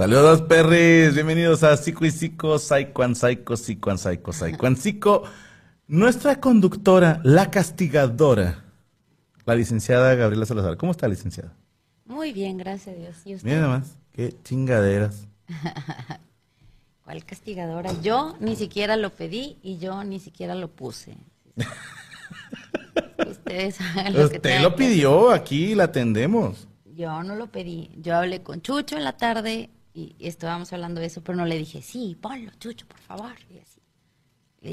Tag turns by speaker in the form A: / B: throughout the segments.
A: Saludos, perris. Bienvenidos a Psico y Psico, Psycho and Psycho, and Psycho, Psycho and Psico. Nuestra conductora, la castigadora, la licenciada Gabriela Salazar. ¿Cómo está, licenciada?
B: Muy bien, gracias a Dios. ¿Y usted?
A: Mira nada más, qué chingaderas.
B: ¿Cuál castigadora? Yo ni siquiera lo pedí y yo ni siquiera lo puse. Ustedes saben lo que
A: Usted
B: tengan
A: lo
B: que
A: pidió, aquí la atendemos.
B: Yo no lo pedí. Yo hablé con Chucho en la tarde y estábamos hablando de eso, pero no le dije, sí, ponlo, Chucho, por favor. Y así.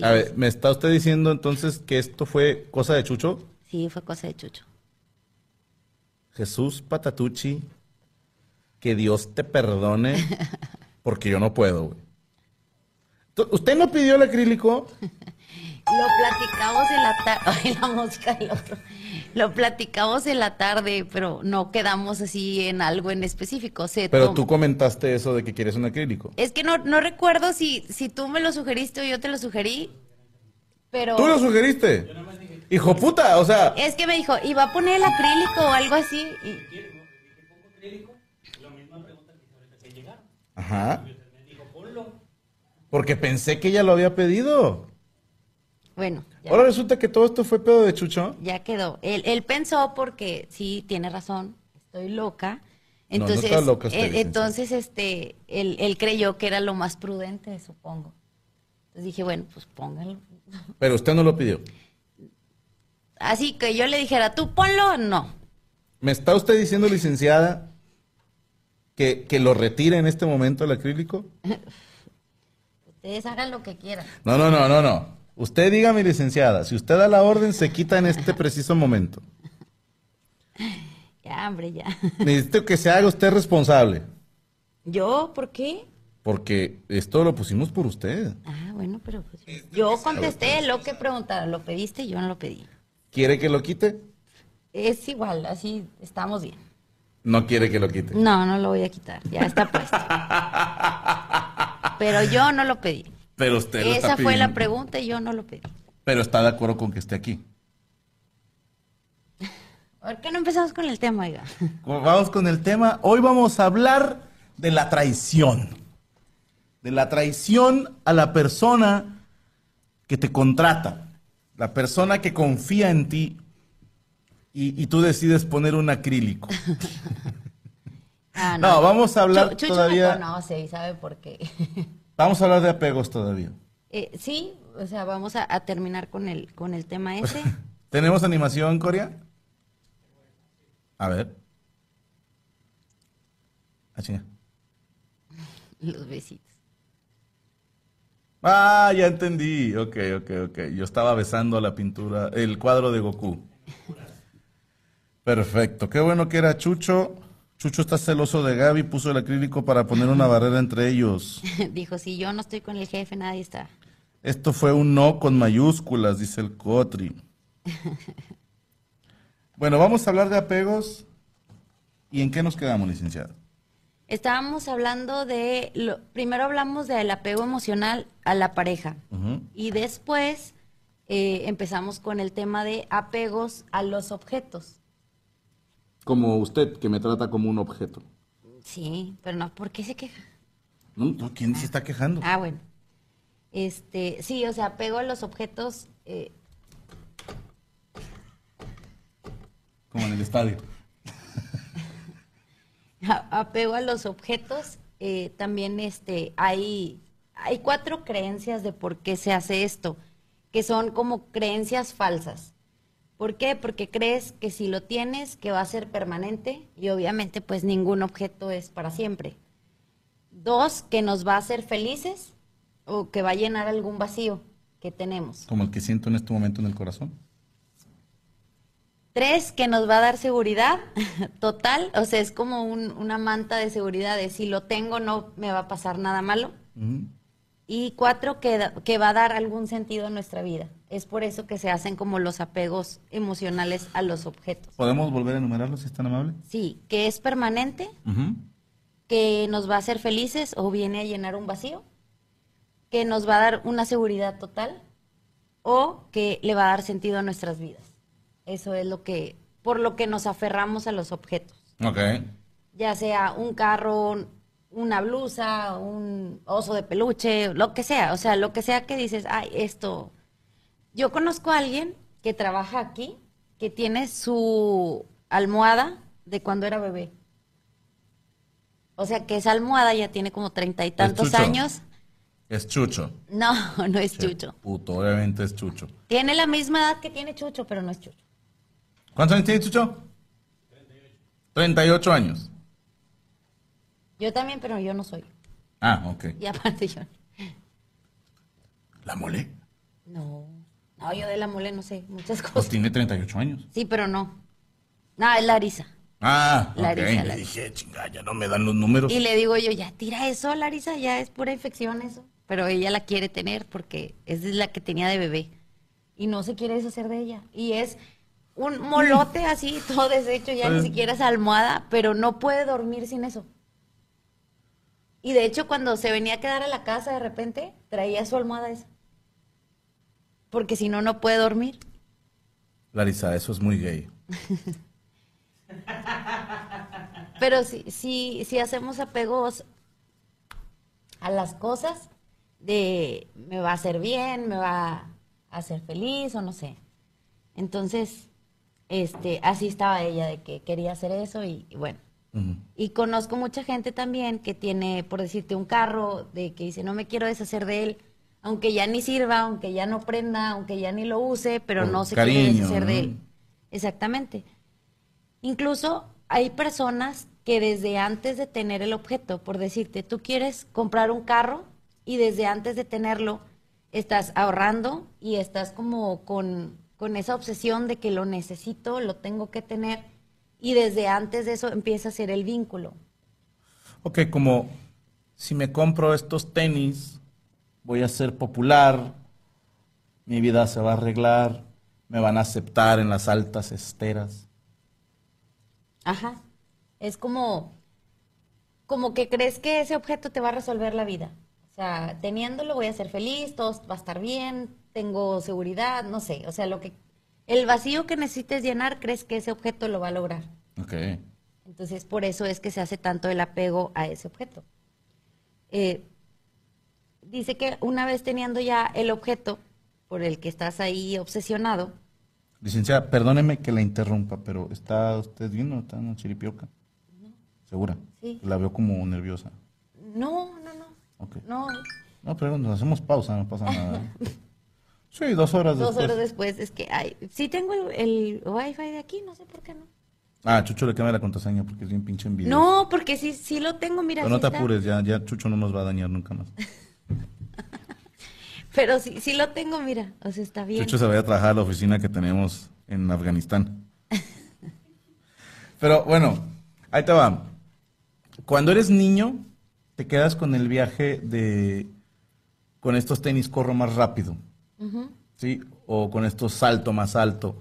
A: A ver, ¿me está usted diciendo entonces que esto fue cosa de Chucho?
B: Sí, fue cosa de Chucho.
A: Jesús Patatucci, que Dios te perdone, porque yo no puedo, güey. ¿Usted no pidió el acrílico?
B: Lo platicamos en la tarde. Ay, la música del otro. Lo platicamos en la tarde, pero no quedamos así en algo en específico. Se
A: Pero tú comentaste eso de que quieres un acrílico.
B: Es que no, no recuerdo si, si tú me lo sugeriste o yo te lo sugerí, pero...
A: ¿Tú lo sugeriste? Hijo puta, o sea,
B: Es que me dijo, ¿iba a poner el acrílico o algo así? Y-
A: ajá. Porque pensé que ella lo había pedido.
B: bueno, ya,
A: Ahora resulta que todo esto fue pedo de Chucho.
B: ya quedó. Él, él pensó porque sí, tiene razón, estoy loca.
A: No, no
B: Entonces,
A: está loca usted,
B: eh, entonces este, él, él creyó que era lo más prudente, supongo. Entonces dije, bueno, pues póngalo.
A: Pero usted no lo pidió.
B: Así que yo le dijera, tú ponlo, no.
A: ¿Me está usted diciendo, licenciada, que, que lo retire en este momento el acrílico?
B: Ustedes hagan lo que quieran.
A: No, no, no, no, no. Usted dígame, licenciada, si usted da la orden, se quita en este preciso momento.
B: Ya, hombre, ya.
A: Necesito que se haga usted responsable,
B: ¿Yo? ¿Por qué?
A: porque esto lo pusimos por usted.
B: Ah, bueno, pero pues, yo contesté lo que preguntaron. ¿Lo pediste? Yo no lo pedí.
A: ¿Quiere que lo quite?
B: Es igual, así estamos bien.
A: No quiere que lo quite.
B: No, no lo voy a quitar. Ya está puesto. Pero yo no lo pedí.
A: Pero usted lo está
B: Esa fue la pregunta y yo no lo pedí.
A: Pero está de acuerdo con que esté aquí.
B: ¿Por qué no empezamos con el tema, oiga?
A: Vamos con el tema. Hoy vamos a hablar de la traición. De la traición a la persona que te contrata. La persona que confía en ti y, y tú decides poner un acrílico.
B: Ah,
A: No, vamos a hablar
B: Chu- Chucho
A: todavía-
B: me conoce y sabe por qué.
A: Vamos a hablar de apegos todavía.
B: Eh, sí, o sea, vamos a, a terminar con el, con el tema ese.
A: ¿Tenemos animación, Corea? A ver. Ah, chinga.
B: Los besitos.
A: Ah, ya entendí. Ok, ok, ok. Yo estaba besando la pintura, el cuadro de Goku. Perfecto. Qué bueno que era Chucho. Chucho está celoso de Gaby, puso el acrílico para poner una barrera entre ellos.
B: Dijo, si yo no estoy con el jefe, nadie está.
A: Esto fue un no con mayúsculas, dice el Cotri. Bueno, vamos a hablar de apegos. ¿Y en qué nos quedamos, licenciado?
B: Estábamos hablando de, lo, primero hablamos del apego emocional a la pareja y después eh, empezamos con el tema de apegos a los objetos.
A: Como usted, que me trata como un objeto.
B: Sí, pero no, ¿por qué se queja?
A: No, no, ¿Quién se está quejando?
B: Ah, bueno. Este, sí, o sea, apego a los objetos. eh,
A: Como en el estadio.
B: apego a los objetos, eh, también este, hay, hay cuatro creencias de por qué se hace esto, que son como creencias falsas. ¿Por qué? Porque crees que si lo tienes, que va a ser permanente y obviamente pues ningún objeto es para siempre. Dos, que nos va a hacer felices o que va a llenar algún vacío que tenemos.
A: Como el que siento en este momento en el corazón.
B: Tres, que nos va a dar seguridad total, o sea, es como un- una manta de seguridad de si lo tengo no me va a pasar nada malo. Y cuatro, que, va a dar algún sentido a nuestra vida. Es por eso que se hacen como los apegos emocionales a los objetos.
A: ¿Podemos volver a enumerarlos si es tan amable?
B: Sí, que es permanente, que nos va a hacer felices o viene a llenar un vacío, que nos va a dar una seguridad total o que le va a dar sentido a nuestras vidas. Eso es lo que, por lo que nos aferramos a los objetos.
A: Ok.
B: ya sea un carro, una blusa, un oso de peluche, lo que sea, o sea, lo que sea que dices, ay, esto. Yo conozco a alguien que trabaja aquí, que tiene su almohada de cuando era bebé. O sea, que esa almohada ya tiene como treinta y tantos años.
A: Es Chucho.
B: No, no es Chucho.
A: Puto, obviamente es Chucho.
B: Tiene la misma edad que tiene Chucho, pero no es Chucho.
A: ¿Cuántos años tiene Chucho? 38 años.
B: Yo también, pero yo no soy.
A: Ah, ok.
B: Y aparte yo.
A: ¿La mole?
B: No. No, yo de la mole no sé muchas
A: Pues
B: cosas.
A: tiene 38 años.
B: Sí, pero no. No, es Larisa.
A: Ah.
B: Larisa,
A: Le
B: Larisa.
A: dije, chinga, ya no me dan los números.
B: Y le digo yo, ya tira eso, Larisa, ya es pura infección eso. Pero ella la quiere tener porque es la que tenía de bebé. Y no se quiere deshacer de ella. Y es un molote así, todo deshecho, ya ni
A: Pues-
B: siquiera es almohada, pero no puede dormir sin eso. Y de hecho, cuando se venía a quedar a la casa de repente, traía su almohada esa. Porque si no, no puede dormir.
A: Larisa, eso es muy gay.
B: Pero si, si, si hacemos apegos a las cosas, de me va a hacer bien, me va a hacer feliz o no sé. Entonces, este, así estaba ella de que quería hacer eso y, y bueno. Y conozco mucha gente también que tiene, por decirte, un carro, de que dice, no me quiero deshacer de él, aunque ya ni sirva, aunque ya no prenda, aunque ya ni lo use, pero
A: Por
B: no se quiere
A: cariño,
B: deshacer de él. Exactamente. Incluso hay personas que desde antes de tener el objeto, por decirte, tú quieres comprar un carro y desde antes de tenerlo estás ahorrando y estás como con, con esa obsesión de que lo necesito, lo tengo que tener y desde antes de eso empieza a ser el vínculo.
A: Ok, como si me compro estos tenis, voy a ser popular, mi vida se va a arreglar, me van a aceptar en las altas esteras.
B: Ajá. Es como, como que crees que ese objeto te va a resolver la vida. O sea, teniéndolo voy a ser feliz, todo va a estar bien, tengo seguridad, no sé. O sea, lo que, el vacío que necesites llenar, crees que ese objeto lo va a lograr.
A: Ok.
B: Entonces, por eso es que se hace tanto el apego a ese objeto. Eh, dice que una vez teniendo ya el objeto por el que estás ahí obsesionado,
A: Licenciada, perdóneme que la interrumpa, pero ¿está usted bien o está en una chiripioca? ¿Segura?
B: Sí.
A: La veo como nerviosa.
B: no, no, no,
A: Ok.
B: no,
A: No, pero nos hacemos pausa, no pasa nada. Sí, dos horas
B: dos
A: después.
B: horas después es que, ay, sí tengo el, el wifi de aquí, no sé por qué no.
A: Ah, Chucho le cambia la contraseña porque es bien pinche envidia.
B: No, porque sí, sí lo tengo, mira.
A: Pero no te
B: está.
A: apures, ya, ya Chucho no nos va a dañar nunca más.
B: Pero sí, sí lo tengo, mira. O sea, está bien.
A: Chucho se vaya a trabajar a la oficina que tenemos en Afganistán. Pero bueno, ahí te va. Cuando eres niño, te quedas con el viaje de con estos tenis corro más rápido. ¿Sí? O con estos salto más alto.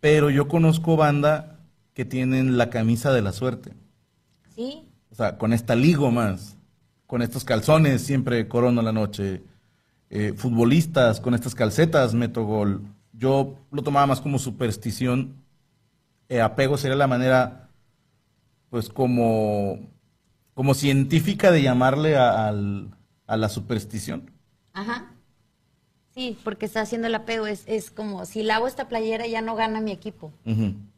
A: Pero yo conozco banda que tienen la camisa de la suerte.
B: Sí.
A: O sea, con esta ligo más, con estos calzones siempre corona la noche, eh, futbolistas con estas calcetas meto gol. Yo lo tomaba más como superstición. Eh, apego sería la manera, pues como, como científica de llamarle a, al- a la superstición.
B: Ajá. Sí, porque está haciendo el apego. Es, es como, si lavo esta playera ya no gana mi equipo.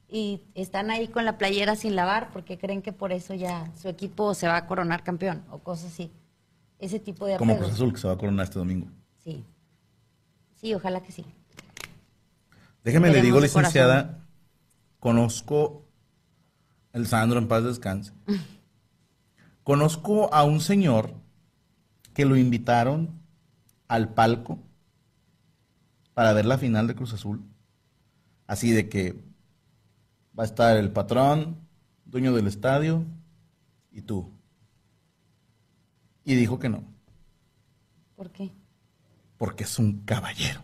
B: Y están ahí con la playera sin lavar porque creen que por eso ya su equipo se va a coronar campeón o cosas así. Ese tipo de
A: Como
B: apego.
A: Cruz Azul que se va a coronar este domingo.
B: Sí. Sí, ojalá que sí.
A: Déjeme le digo, licenciada, conozco el Sandro en paz descanse. Conozco a un señor que lo invitaron al palco para ver la final de Cruz Azul. Así de que va a estar el patrón, dueño del estadio y tú. Y dijo que no,
B: ¿Por qué?
A: porque es un caballero.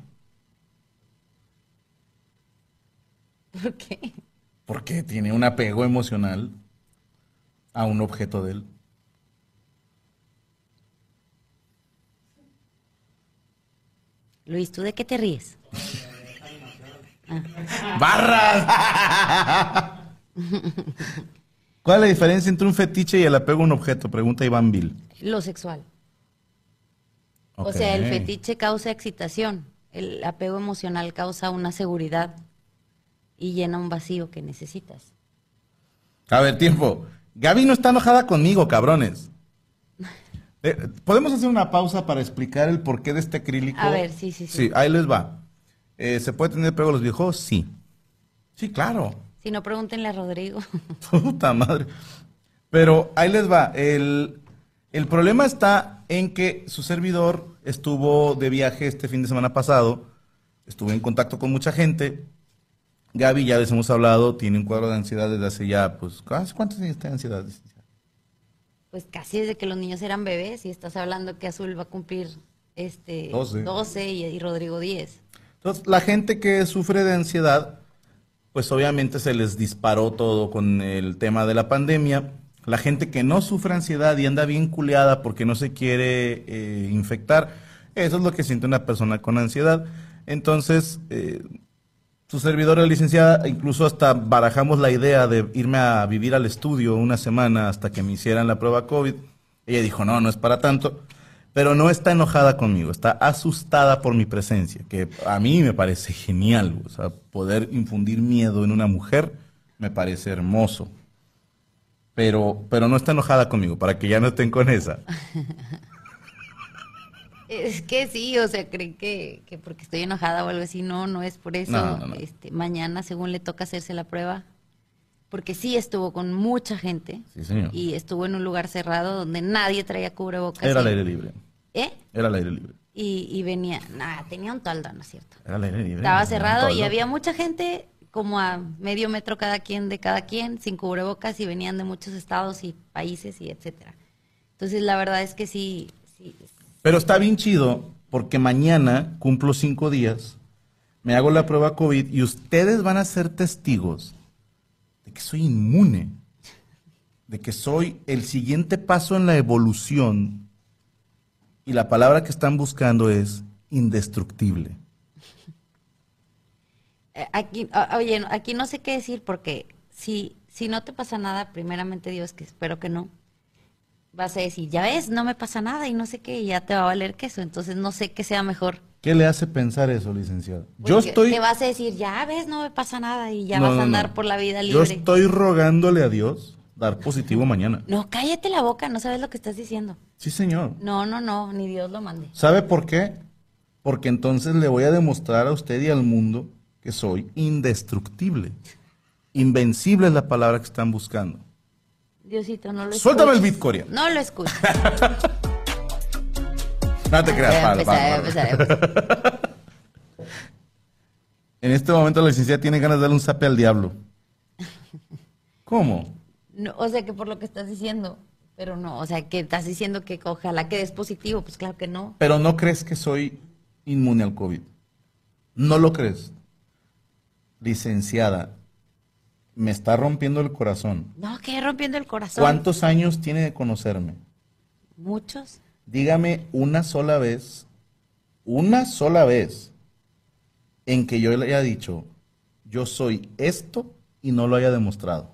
B: ¿Por qué?
A: porque tiene un apego emocional a un objeto de él.
B: Luis, ¿tú de qué te ríes?
A: ¡Barras! ¿Cuál es la diferencia entre un fetiche y el apego a un objeto? Pregunta Iván Bill.
B: Lo sexual. O sea, el fetiche causa excitación, el apego emocional causa una seguridad y llena un vacío que necesitas.
A: A ver, tiempo. Gaby no está enojada conmigo, cabrones. Eh, ¿Podemos hacer una pausa para explicar el porqué de este acrílico?
B: A ver, sí, sí, sí.
A: Sí, ahí les va. Eh, ¿Se puede tener apego a los viejos? Sí. Sí, claro.
B: Si no, pregúntenle a Rodrigo.
A: Puta madre. Pero ahí les va. El, el problema está en que su servidor estuvo de viaje este fin de semana pasado. Estuve en contacto con mucha gente. Gaby, ya les hemos hablado, tiene un cuadro de ansiedad desde hace ya, pues, ¿hace ¿cuántos años está de ansiedad?
B: Pues casi desde que los niños eran bebés y estás hablando que Azul va a cumplir este
A: 12.
B: 12 y, y Rodrigo 10.
A: Entonces, la gente que sufre de ansiedad, pues obviamente se les disparó todo con el tema de la pandemia. La gente que no sufre ansiedad y anda bien culeada porque no se quiere eh, infectar, eso es lo que siente una persona con ansiedad. Entonces, eh, su servidora licenciada, incluso hasta barajamos la idea de irme a vivir al estudio una semana hasta que me hicieran la prueba COVID. Ella dijo, no, no es para tanto. Pero no está enojada conmigo, está asustada por mi presencia, que a mí me parece genial. O sea, poder infundir miedo en una mujer me parece hermoso. Pero, pero no está enojada conmigo, para que ya no estén con esa.
B: Es que sí, o sea, creen que, que porque estoy enojada o algo así, no, no es por eso.
A: No, no, no.
B: Este, mañana, según le toca hacerse la prueba, porque sí estuvo con mucha gente
A: Sí, señor.
B: y estuvo en un lugar cerrado donde nadie traía cubrebocas.
A: Era al aire libre.
B: ¿Eh?
A: Era al aire libre.
B: Y, y venía, nada, tenía un toldo, ¿no es cierto?
A: Era al aire libre.
B: Estaba cerrado y había mucha gente, como a medio metro cada quien de cada quien, sin cubrebocas y venían de muchos estados y países y etcétera. Entonces, la verdad es que sí,
A: Pero está bien chido porque mañana cumplo cinco días, me hago la prueba COVID y ustedes van a ser testigos de que soy inmune, de que soy el siguiente paso en la evolución y la palabra que están buscando es indestructible.
B: Eh, Aquí, oye, aquí no sé qué decir porque si, si no te pasa nada, primeramente Dios, que espero que no, vas a decir, ya ves, no me pasa nada y no sé qué, y ya te va a valer queso. Entonces no sé qué sea mejor.
A: ¿Qué le hace pensar eso, licenciado? Yo
B: Porque
A: estoy...
B: Te vas a decir, ya ves, no me pasa nada y ya
A: No,
B: vas
A: no,
B: a andar
A: no.
B: por la vida
A: Yo
B: libre.
A: estoy rogándole a Dios dar positivo mañana.
B: No, cállate la boca, no sabes lo que estás diciendo.
A: Sí, señor.
B: No, no, no, ni Dios lo mande.
A: ¿Sabe por qué? Porque entonces le voy a demostrar a usted y al mundo que soy indestructible. Invencible es la palabra que están buscando.
B: Diosito, no lo
A: Suéltame el beat.
B: No lo escucho.
A: No te creas,
B: empecé.
A: En este momento la licenciada tiene ganas de darle un zape al diablo. ¿Cómo?
B: No, o sea, que por lo que estás diciendo, pero no, o sea, que estás diciendo que ojalá que des positivo, pues claro que no.
A: Pero no crees que soy inmune al COVID. No lo crees. Licenciada, me está rompiendo el corazón.
B: No, que rompiendo el corazón.
A: ¿Cuántos años tiene de conocerme?
B: Muchos.
A: Dígame una sola vez, una sola vez, en que yo le haya dicho, yo soy esto y no lo haya demostrado.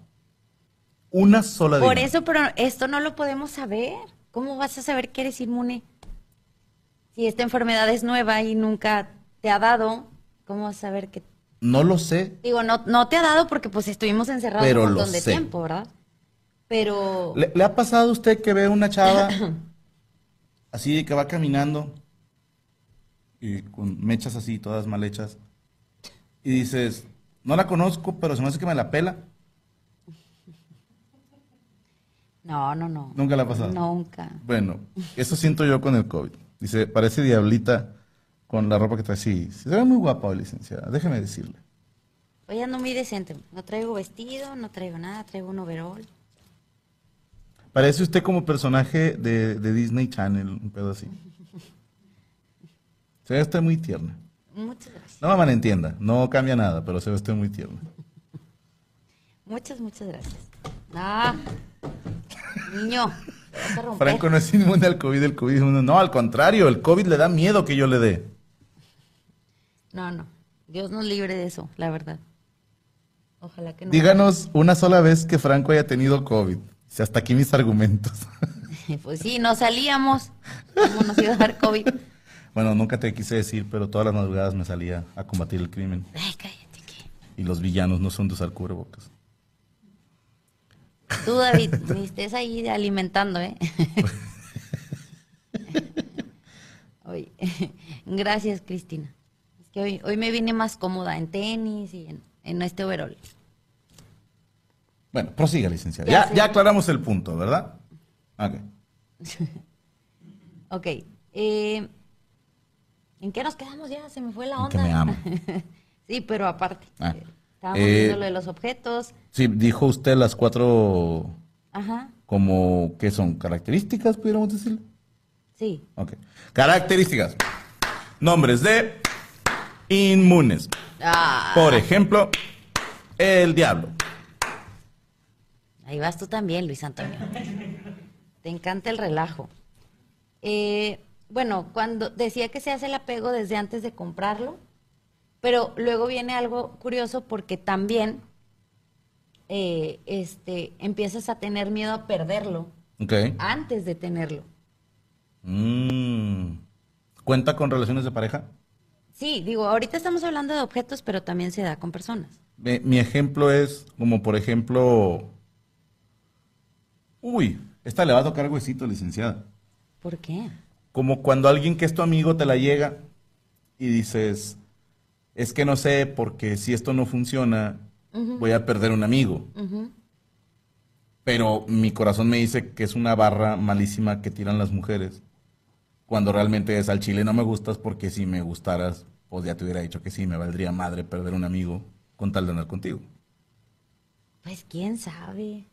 A: Una sola
B: Por
A: dígame.
B: eso, pero esto no lo podemos saber. ¿Cómo vas a saber que eres inmune? Si esta enfermedad es nueva y nunca te ha dado, ¿cómo vas a saber que...
A: No lo sé.
B: Digo, no, no te ha dado porque pues estuvimos encerrados
A: Pero
B: un
A: lo
B: montón de
A: sé.
B: tiempo, ¿verdad? Pero...
A: ¿Le, le ha pasado a usted que ve una chava así que va caminando y con mechas así, todas mal hechas, y dices, no la conozco, pero se me hace que me la pela?
B: No, no, no.
A: Nunca le ha pasado.
B: Nunca.
A: Bueno, eso siento yo con el COVID. Dice, parece diablita con la ropa que trae. Sí, se ve muy guapa licenciada. Déjeme decirle.
B: Hoy ando muy decente. No traigo vestido, no traigo nada, traigo un overall.
A: Parece usted como personaje de, de Disney Channel, un pedo así. Se ve usted muy tierna.
B: Muchas gracias.
A: No me malentienda, no cambia nada, pero se ve usted muy tierna.
B: Muchas, muchas gracias. Ah, niño, te vas a romper.
A: Franco no es inmune al COVID, el COVID es inmune. No, al contrario, el COVID le da miedo que yo le dé.
B: No, no. Dios nos libre de eso, la verdad. Ojalá que no.
A: Díganos una sola vez que Franco haya tenido COVID. Si hasta aquí mis argumentos.
B: Pues sí, no salíamos. ¿Cómo nos iba a dar COVID?
A: bueno, nunca te quise decir, pero todas las madrugadas me salía a combatir el crimen.
B: Ay, cállate. que-
A: Y los villanos no son de usar cubrebocas.
B: Tú, David, me estés ahí alimentando, ¿eh? Hoy. Gracias, Cristina. Que hoy, hoy me vine más cómoda en tenis y en, en este overall.
A: Bueno, prosiga, licenciada.
B: Ya
A: Ya, ya aclaramos el punto, ¿verdad? Ok.
B: Ok. eh, ¿En qué nos quedamos ya? Se me fue la
A: En
B: onda.
A: que me ama.
B: sí, pero aparte.
A: Ah.
B: eh, Estábamos
A: Eh,
B: viendo lo de los objetos.
A: Sí, dijo usted las cuatro,
B: Ajá.
A: como, ¿qué son? ¿Características, pudiéramos decirlo?
B: Sí.
A: Ok. Características. Nombres de inmunes.
B: Ah,
A: Por ejemplo, el diablo.
B: ahí vas tú también, Luis Antonio. Te encanta el relajo. Eh, bueno, cuando decía que se hace el apego desde antes de comprarlo, pero luego viene algo curioso porque también eh, este, empiezas a tener miedo a perderlo antes de tenerlo.
A: Mm. ¿Cuenta con relaciones de pareja?
B: Sí, digo, ahorita estamos hablando de objetos, pero también se da con personas.
A: Mi, ejemplo es como, por ejemplo... Uy, esta le va a tocar huesito, licenciada.
B: ¿Por qué?
A: Como cuando alguien que es tu amigo te la llega y dices, es que no sé, porque si esto no funciona, voy a perder un amigo. Pero mi corazón me dice que es una barra malísima que tiran las mujeres. Cuando realmente es al chile no me gustas porque si me gustaras, pues ya te hubiera dicho que sí, me valdría madre perder un amigo con tal de andar contigo.
B: Pues quién sabe.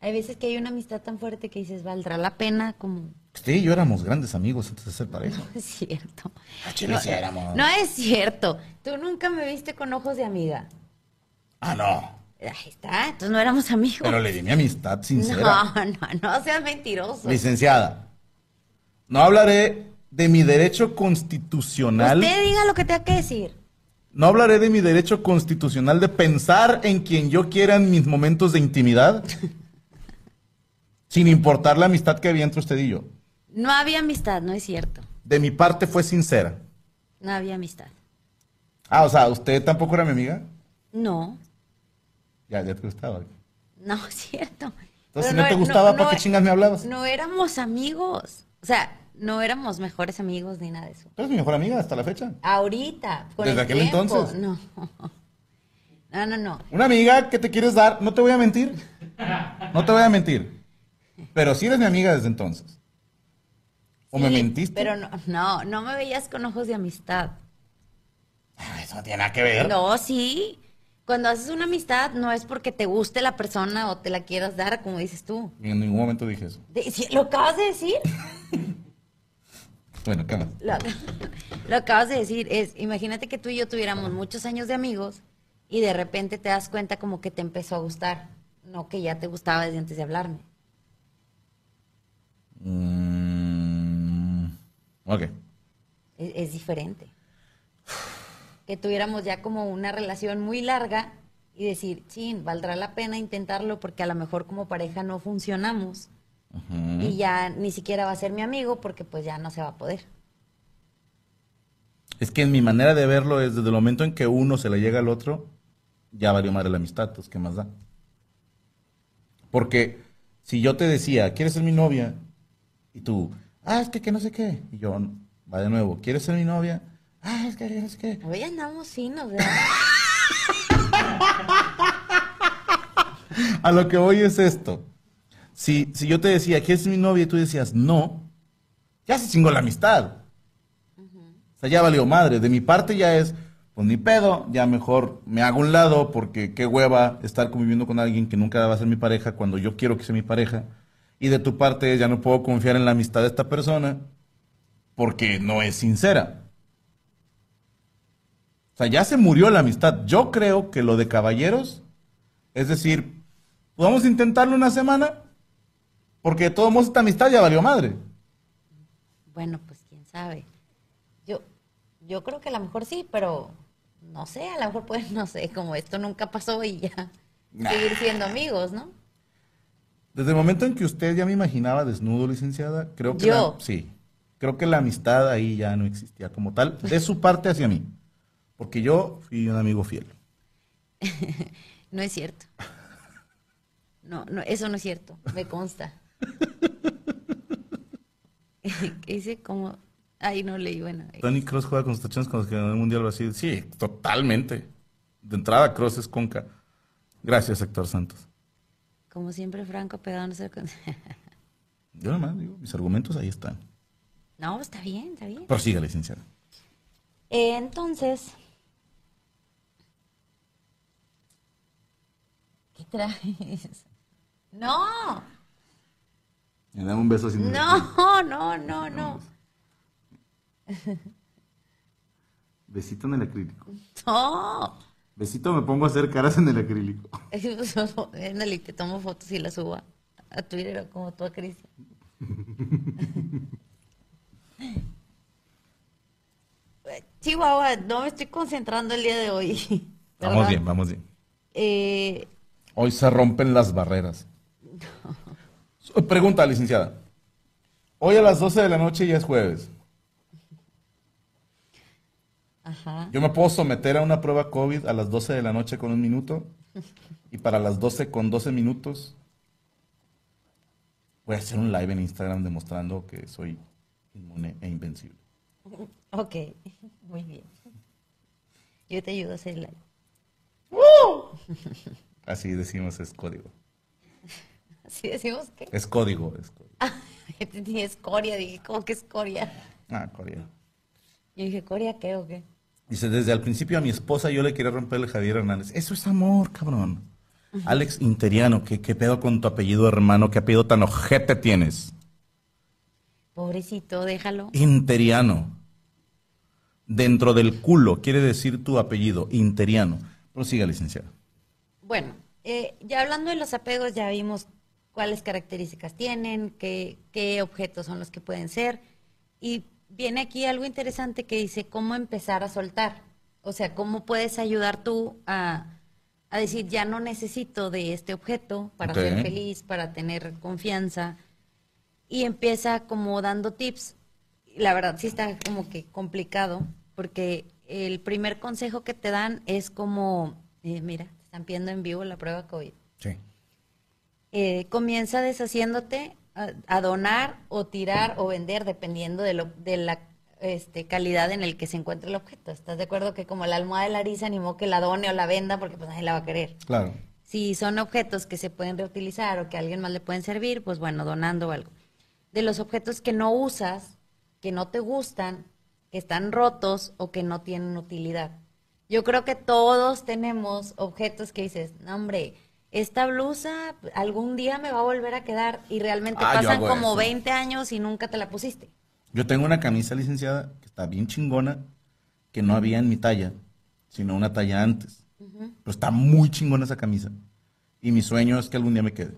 B: Hay veces que hay una amistad tan fuerte que dices, ¿valdrá la pena? Como,
A: Usted y yo éramos grandes amigos antes de ser pareja.
B: no es cierto.
A: Al chile sí éramos.
B: No es cierto. Tú nunca me viste con ojos de amiga.
A: Ah, no.
B: Ahí está, entonces no éramos amigos.
A: Pero le di mi amistad
B: no,
A: sincera.
B: no, no seas mentiroso.
A: Licenciada, no hablaré de mi derecho constitucional.
B: Usted diga lo que tenga que decir.
A: No hablaré de mi derecho constitucional de pensar en quien yo quiera en mis momentos de intimidad. sin importar la amistad que había entre usted y yo.
B: No había amistad, no es cierto.
A: De mi parte fue sincera.
B: No había amistad.
A: Ah, o sea, ¿usted tampoco era mi amiga?
B: No,
A: Ya, ya te gustaba.
B: no es cierto.
A: Entonces, si no te gustaba, ¿para qué
B: e-
A: chingas me hablabas?
B: No éramos amigos. O sea, no éramos mejores amigos ni nada de eso.
A: Eres mi mejor amiga hasta la fecha.
B: Ahorita. con
A: ¿Desde
B: el
A: aquel
B: tiempo.
A: entonces?
B: No. No, no, no.
A: Una amiga que te quieres dar, no te voy a mentir. No te voy a mentir. Pero sí eres mi amiga desde entonces. ¿O me mentiste?
B: Pero no, no, no me veías con ojos de amistad.
A: Ah, Eso no tiene nada que ver.
B: No, sí. Cuando haces una amistad no es porque te guste la persona o te la quieras dar, como dices tú.
A: En ningún momento dije eso.
B: ¿Lo acabas de decir?
A: Bueno, ¿qué más?
B: Lo, lo acabas de decir. Es, imagínate que tú y yo tuviéramos muchos años de amigos y de repente te das cuenta como que te empezó a gustar. No que ya te gustaba desde antes de hablarme.
A: Mm, ok.
B: Es, es diferente. Que tuviéramos ya como una relación muy larga y decir, chin, valdrá la pena intentarlo porque a lo mejor como pareja no funcionamos y ya ni siquiera va a ser mi amigo porque pues ya no se va a poder.
A: Es que en mi manera de verlo es desde el momento en que uno se le llega al otro, ya valió madre la amistad, pues ¿qué más da? Porque si yo te decía, ¿quieres ser mi novia? Y tú, ah, es que, que no sé qué. Y yo, va de nuevo, ¿quieres ser mi novia? Ah, es que, que no sé qué.
B: Hoy andamos finos, ¿verdad?
A: A lo que voy es esto. Si, si yo te decía, ¿quieres ser mi novia? Y tú decías, no, ya se chingó la amistad. O sea, ya valió madre. De mi parte ya es, pues ni pedo, ya mejor me hago un lado porque qué hueva estar conviviendo con alguien que nunca va a ser mi pareja cuando yo quiero que sea mi pareja. Y de tu parte ya no puedo confiar en la amistad de esta persona porque no es sincera. O sea, ya se murió la amistad. Yo creo que lo de caballeros, es decir, vamos a intentarlo una semana porque de todos modos esta amistad ya valió madre.
B: Bueno, pues quién sabe. Yo, yo creo que a lo mejor sí, pero no sé, a lo mejor pues no sé, como esto nunca pasó y ya
A: Nah.
B: seguir siendo amigos, ¿no?
A: Desde el momento en que usted ya me imaginaba desnudo, licenciada, creo que
B: Yo.
A: la- sí, creo que la amistad ahí ya no existía como tal, de su parte hacia mí, porque yo fui un amigo fiel.
B: No es cierto. No, no, eso no es cierto, me consta. ¿Qué dice? Como, ay, no leí, bueno.
A: Tony Cross juega con sus tachones cuando ganó el Mundial Brasil. Sí, totalmente. De entrada, Cross es conca. Gracias, Héctor Santos.
B: Como siempre, Franco pegado no con...
A: Yo nomás digo, mis argumentos ahí están.
B: No, está bien, está bien.
A: Prosiga, licenciada.
B: Eh, entonces, traes? No,
A: Me da un beso así.
B: no, no, no, no.
A: Besito en el acrílico.
B: No.
A: Besito me pongo a hacer caras en el acrílico.
B: Ándale, te tomo fotos y las subo a, Twitter como tú a Cristian. Chihuahua, no me estoy concentrando el día de hoy.
A: Vamos bien, vamos bien.
B: Eh,
A: Hoy se rompen las barreras. Pregunta, licenciada. Hoy a las 12 de la noche ya es jueves.
B: ajá.
A: Yo me puedo someter a una prueba COVID a las 12 de la noche con un minuto. Y para las 12 con 12 minutos voy a hacer un live en Instagram demostrando que soy inmune e invencible.
B: Ok, muy bien. Yo te ayudo a hacer el
A: Así decimos, es código.
B: Así decimos que.
A: Es código, es código.
B: Te tenía escoria, dije, ¿cómo que escoria?
A: Ah, código.
B: Yo dije, ¿coria qué o qué?
A: Dice, desde al principio a mi esposa yo le quería romperle Javier Hernández. Eso es amor, cabrón. Alex Interiano, ¿qué, ¿qué pedo con tu apellido, hermano? ¿Qué apellido tan ojete tienes?
B: Pobrecito, déjalo.
A: Interiano. Dentro del culo quiere decir tu apellido, Interiano. Prosiga, licenciado.
B: Bueno, eh, ya hablando de los apegos, ya vimos cuáles características tienen, qué, qué objetos son los que pueden ser. Y viene aquí algo interesante que dice cómo empezar a soltar. O sea, cómo puedes ayudar tú a, a decir, ya no necesito de este objeto para ser feliz, para tener confianza. Y empieza como dando tips. La verdad sí está como que complicado, porque el primer consejo que te dan es como, eh, mira, están pidiendo en vivo la prueba COVID.
A: Sí.
B: Eh, comienza deshaciéndote a, a donar o tirar o vender, dependiendo de, lo, de la este, calidad en el que se encuentra el objeto. ¿Estás de acuerdo que como la almohada de Larisa animó que la done o la venda porque pues nadie la va a querer?
A: Claro.
B: Si son objetos que se pueden reutilizar o que a alguien más le pueden servir, pues bueno, donando o algo. De los objetos que no usas, que no te gustan, que están rotos o que no tienen utilidad. Yo creo que todos tenemos objetos que dices, no, hombre, esta blusa algún día me va a volver a quedar y realmente
A: Ah,
B: pasan como
A: eso.
B: 20 años y nunca te la pusiste.
A: Yo tengo una camisa licenciada que está bien chingona, que no había en mi talla, sino una talla antes. Pero está muy chingona esa camisa. Y mi sueño es que algún día me quede.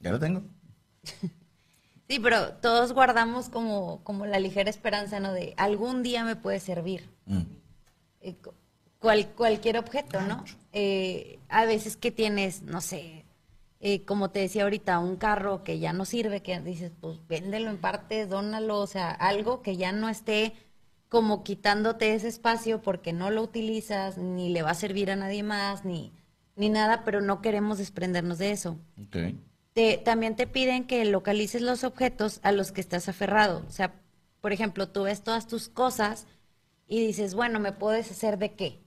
A: Ya la tengo.
B: Sí, pero todos guardamos como, como la ligera esperanza, ¿no? De algún día me puede servir.
A: Mm.
B: Eh, cu- cual- cualquier objeto, ¿no? Eh, a veces que tienes, no sé, eh, como te decía ahorita, un carro que ya no sirve, que dices, pues véndelo en parte, dónalo, o sea, algo que ya no esté como quitándote ese espacio porque no lo utilizas, ni le va a servir a nadie más, ni, ni nada, pero no queremos desprendernos de eso
A: Ok.
B: Te, también te piden que localices los objetos a los que estás aferrado. O sea, por ejemplo, tú ves todas tus cosas y dices, bueno, ¿me puedo deshacer de qué?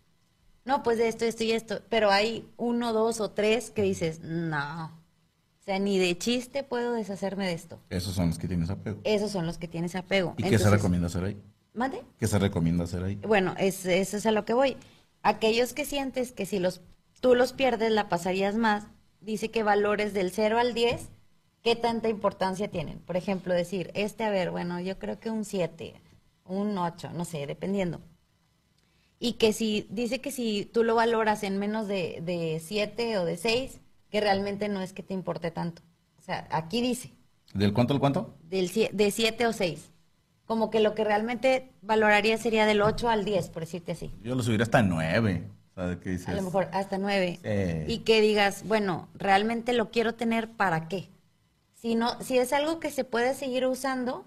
B: No, pues de esto, esto y esto. Pero hay uno, dos o tres que dices, no. O sea, ni de chiste puedo deshacerme de esto.
A: Esos son los que tienes apego.
B: Esos son los que tienes apego.
A: ¿Y qué se recomienda hacer ahí?
B: ¿Mande?
A: ¿Qué se recomienda hacer ahí?
B: Bueno, es, eso es a lo que voy. Aquellos que sientes que si los, tú los pierdes, la pasarías más, dice que valores del 0 al 10, ¿qué tanta importancia tienen? Por ejemplo, decir, este, a ver, bueno, yo creo que un 7, un 8, no sé, dependiendo. Y que si, dice que si tú lo valoras en menos de, de 7 o de 6, que realmente no es que te importe tanto. O sea, aquí dice.
A: ¿Del cuánto al cuánto?
B: Del, de 7 o 6 como que lo que realmente valoraría sería del 8 al 10, por decirte así.
A: Yo lo subiría hasta 9 sea, ¿qué dices?
B: A lo mejor hasta 9.
A: Sí.
B: Y que digas, bueno, realmente lo quiero tener para qué. Si, no, si es algo que se puede seguir usando,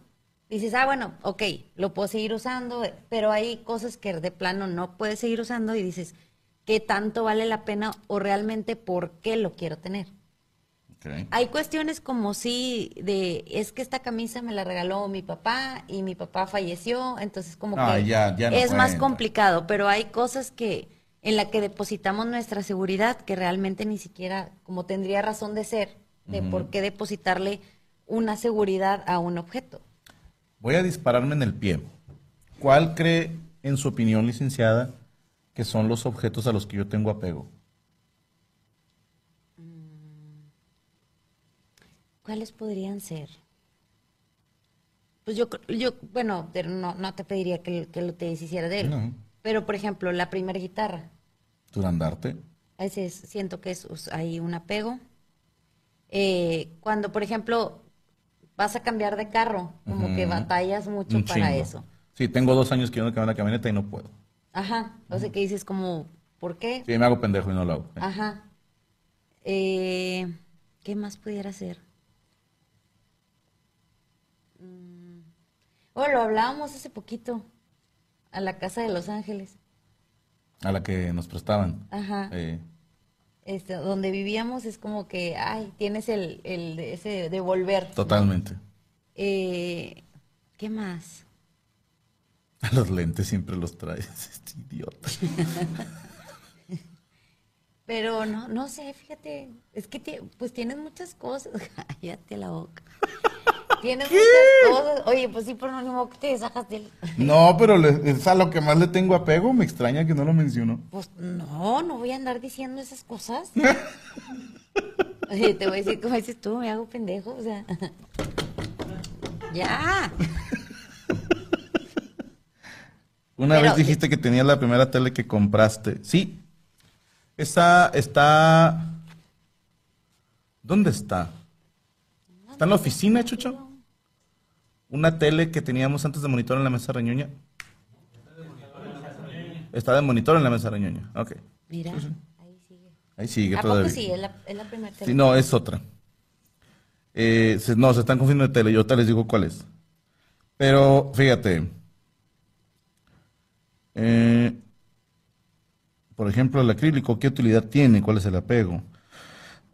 B: dices, ah, bueno, ok, lo puedo seguir usando, pero hay cosas que de plano no puedes seguir usando y dices, ¿qué tanto vale la pena o realmente por qué lo quiero tener? Hay cuestiones como si de es que esta camisa me la regaló mi papá y mi papá falleció, entonces como
A: No,
B: que
A: ya- ya no
B: es más complicado, pero hay cosas que en la que depositamos nuestra seguridad que realmente ni siquiera como tendría razón de ser de por qué depositarle una seguridad a un objeto.
A: Voy a dispararme en el pie. ¿Cuál cree, en su opinión, licenciada, que son los objetos a los que yo tengo apego?
B: ¿Cuáles podrían ser? Pues yo, yo bueno, pero no, no te pediría que, que lo te deshiciera de él.
A: No.
B: Pero, por ejemplo, la primera guitarra.
A: Durandarte.
B: A veces siento que es hay un apego. Eh, cuando, por ejemplo, vas a cambiar de carro, como que batallas mucho
A: Un
B: para
A: chingo.
B: eso.
A: Sí, tengo dos años quiero cambiar la camioneta y no puedo.
B: Ajá. O sea, que dices como, ¿por qué?
A: Sí, me hago pendejo y no lo hago.
B: Ajá. Eh, ¿Qué más pudiera ser? Mm, Oh, lo hablábamos hace poquito. A la casa de Los Ángeles.
A: A la que nos prestaban.
B: Ajá.
A: Eh,
B: Este, donde vivíamos es como que, ay, tienes el, el ese devolver.
A: totalmente.
B: Eh, ¿Qué más?
A: Los lentes siempre los traes. Este idiota.
B: Pero no, no sé, fíjate, es que pues tienes muchas cosas. Cállate la boca. Muchas cosas. Oye, pues sí, por no ni modo que te deshagas de él.
A: No, pero le- es a lo que más le tengo apego. Me extraña que no lo mencionó.
B: Pues no, no voy a andar diciendo esas cosas. Oye, te voy a decir, como dices tú, me hago pendejo, o sea. ya.
A: Una
B: Pero-
A: vez dijiste que tenías la primera tele que compraste. Sí. Está, está. ¿Dónde está? ¿Está en la oficina, Chucho? Una tele que teníamos antes de monitor en la mesa reñoña. Está de monitor en la mesa reñoña. Ok.
B: Mira, ahí sigue.
A: Ahí sigue
B: ¿A
A: todavía.
B: poco sí? Es la, es la primera
A: Sí, no, es otra. Eh, se- no, se están confundiendo de tele. Yo ahorita les digo cuál es. Pero, fíjate. Eh, por ejemplo, el acrílico, ¿qué utilidad tiene? ¿Cuál es el apego?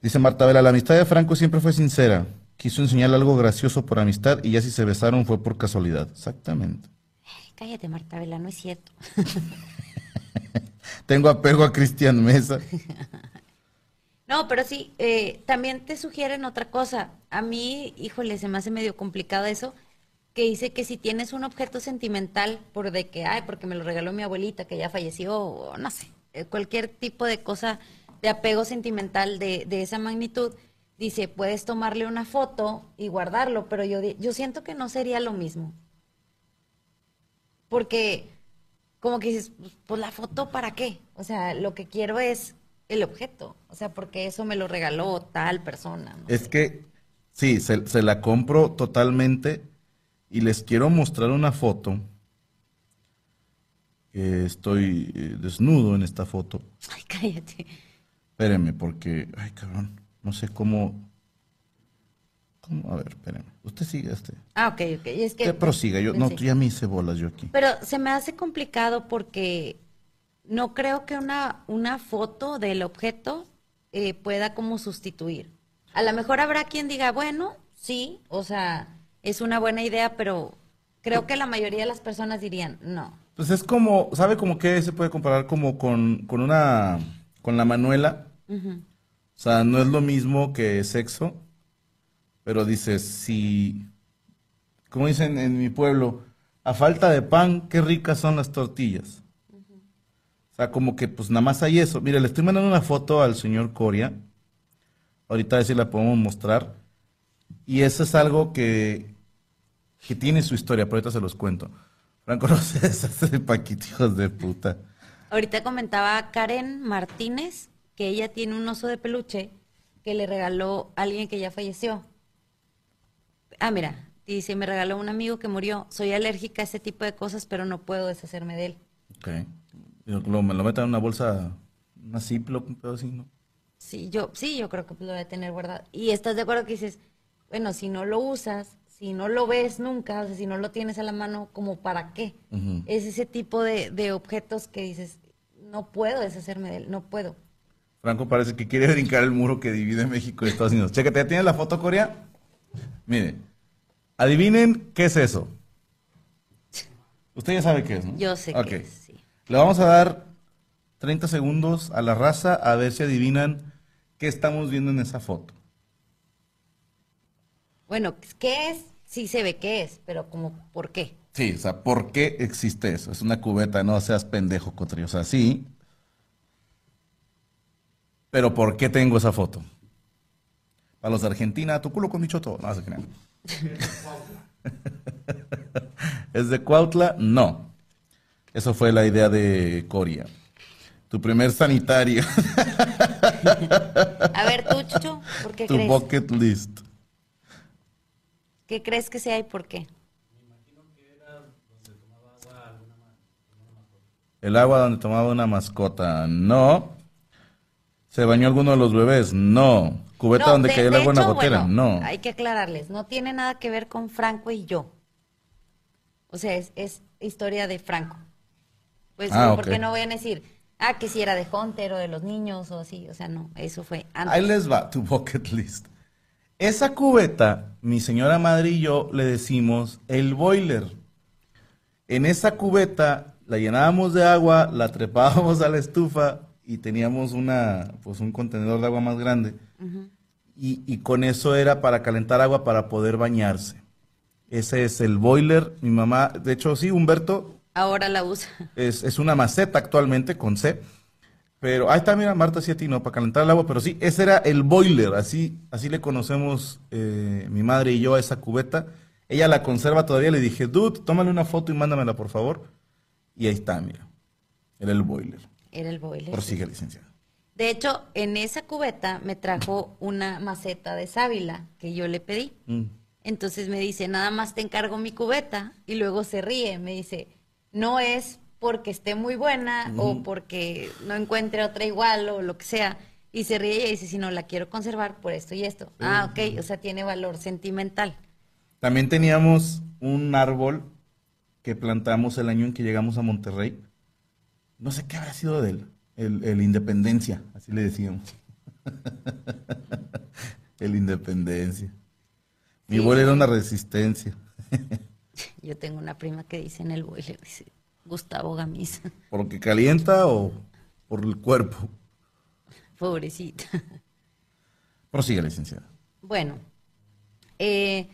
A: Dice Marta Vela, la amistad de Franco siempre fue sincera. Quiso enseñarle algo gracioso por amistad y ya si se besaron fue por casualidad. Exactamente.
B: Cállate, Marta Vela, no es cierto.
A: Tengo apego a Cristian Mesa.
B: No, pero sí, eh, también te sugieren otra cosa. A mí, híjole, se me hace medio complicado eso, que dice que si tienes un objeto sentimental por de que, ay, porque me lo regaló mi abuelita que ya falleció, o no sé, eh, cualquier tipo de cosa de apego sentimental de, de esa magnitud, dice, puedes tomarle una foto y guardarlo, pero yo, yo siento que no sería lo mismo. Porque como que dices, pues, pues la foto para qué? O sea, lo que quiero es el objeto. O sea, porque eso me lo regaló tal persona. ¿no?
A: Es que, sí, se, se la compro totalmente y les quiero mostrar una foto. estoy eh, desnudo en esta foto.
B: Ay, cállate.
A: Espérenme, porque, ay, cabrón, no sé cómo... cómo a ver, espérenme. Usted sigue este.
B: Ah, ok, ok. Y es que,
A: Usted prosiga. Yo, no, ya me hice bolas yo aquí.
B: Pero se me hace complicado porque no creo que una, una foto del objeto eh, pueda como sustituir. A lo mejor habrá quien diga, bueno, sí, o sea, es una buena idea, pero creo que la mayoría de las personas dirían, no.
A: Pues es como, ¿sabe como que se puede comparar como con, con una, con la manuela?
B: Ujú.
A: O sea, no es lo mismo que sexo, pero dices, si, como dicen en mi pueblo, a falta de pan, qué ricas son las tortillas. O sea, como que pues nada más hay eso. Mire, le estoy mandando una foto al señor Coria. Ahorita a ver si la podemos mostrar. Y eso es algo que, que tiene su historia, pero ahorita se los cuento. Franco no Paquito, hijos de puta.
B: Ahorita comentaba Karen Martínez que ella tiene un oso de peluche que le regaló a alguien que ya falleció. Ah, mira, dice, me regaló un amigo que murió. Soy alérgica a ese tipo de cosas, pero no puedo deshacerme de él.
A: Ok. Y Lo, me lo metan en una bolsa, una Ziploc, un pedo así, ¿no?
B: Sí, yo, sí, yo creo que lo debe tener guardado. Y estás de acuerdo que dices, bueno, si no lo usas, si no lo ves nunca, o sea, si no lo tienes a la mano, ¿como para qué? Es ese tipo de, de objetos que dices, no puedo deshacerme de él, no puedo.
A: Franco parece que quiere brincar el muro que divide México y Estados Unidos. Chécate, ¿ya tienes la foto, Corea? Mire, adivinen qué es eso. Usted ya sabe qué es, ¿no?
B: Yo sé
A: Ok.
B: que sí.
A: Le vamos a dar 30 segundos a la raza a ver si adivinan qué estamos viendo en esa foto.
B: Bueno, ¿qué es? Sí se ve qué es, pero como, ¿por qué?
A: Sí, o sea, ¿por qué existe eso? Es una cubeta, no seas pendejo, Cotri. O sea, sí. Pero ¿por qué tengo esa foto? Para los de Argentina, tu culo con mi choto. No, se crean. ¿Es de Cuautla? No. Eso fue la idea de Coria. Tu primer sanitario,
B: A ver, tú, Chucho, ¿por qué
A: tu
B: crees?
A: bucket list.
B: ¿Qué crees que sea y por qué?
A: El agua donde tomaba una mascota, no. ¿Se bañó alguno de los bebés? No. ¿Cubeta
B: No,
A: donde
B: de-
A: cayó el
B: de
A: agua en la gotera?
B: bueno,
A: no.
B: Hay que aclararles, no tiene nada que ver con Franco y yo. O sea, es, es historia de Franco. Pues,
A: Ah,
B: ¿por
A: ok.
B: qué no vayan a decir, ah, que si era de Hunter o de los niños o así? O sea, no, eso fue antes.
A: Ahí les va tu bucket list. Esa cubeta, mi señora madre y yo le decimos el boiler. En esa cubeta la llenábamos de agua, la trepábamos a la estufa y teníamos una, pues un contenedor de agua más grande. y, y con eso era para calentar agua para poder bañarse. Ese es el boiler. Mi mamá, de hecho, sí, Humberto,
B: Ahora la usa.
A: es, es una maceta actualmente con C. Pero ahí está, mira, Marta sí a ti, no, para calentar el agua, pero sí, ese era el boiler, así, así le conocemos eh, mi madre y yo a esa cubeta. Ella la conserva todavía, le dije, dude, tómale una foto y mándamela, por favor. Y ahí está, mira. Era el boiler.
B: Era el boiler.
A: Prosigue, licenciada.
B: De hecho, en esa cubeta me trajo una maceta de sábila que yo le pedí.
A: Mm.
B: Entonces me dice, nada más te encargo mi cubeta. Y luego se ríe, me dice, no es porque esté muy buena o porque no encuentre otra igual o lo que sea. Y se ríe y dice, si no, la quiero conservar por esto y esto. Ah, ok, o sea, tiene valor sentimental.
A: También teníamos un árbol que plantamos el año en que llegamos a Monterrey. No sé qué habrá sido de él. El, el Independencia, así le decíamos. el Independencia. Mi boiler era una resistencia.
B: Yo tengo una prima que dice en el boiler, dice Gustavo Gamis.
A: ¿Por lo que calienta o por el cuerpo?
B: Pobrecita.
A: Prosigue, licenciada.
B: Bueno, eh,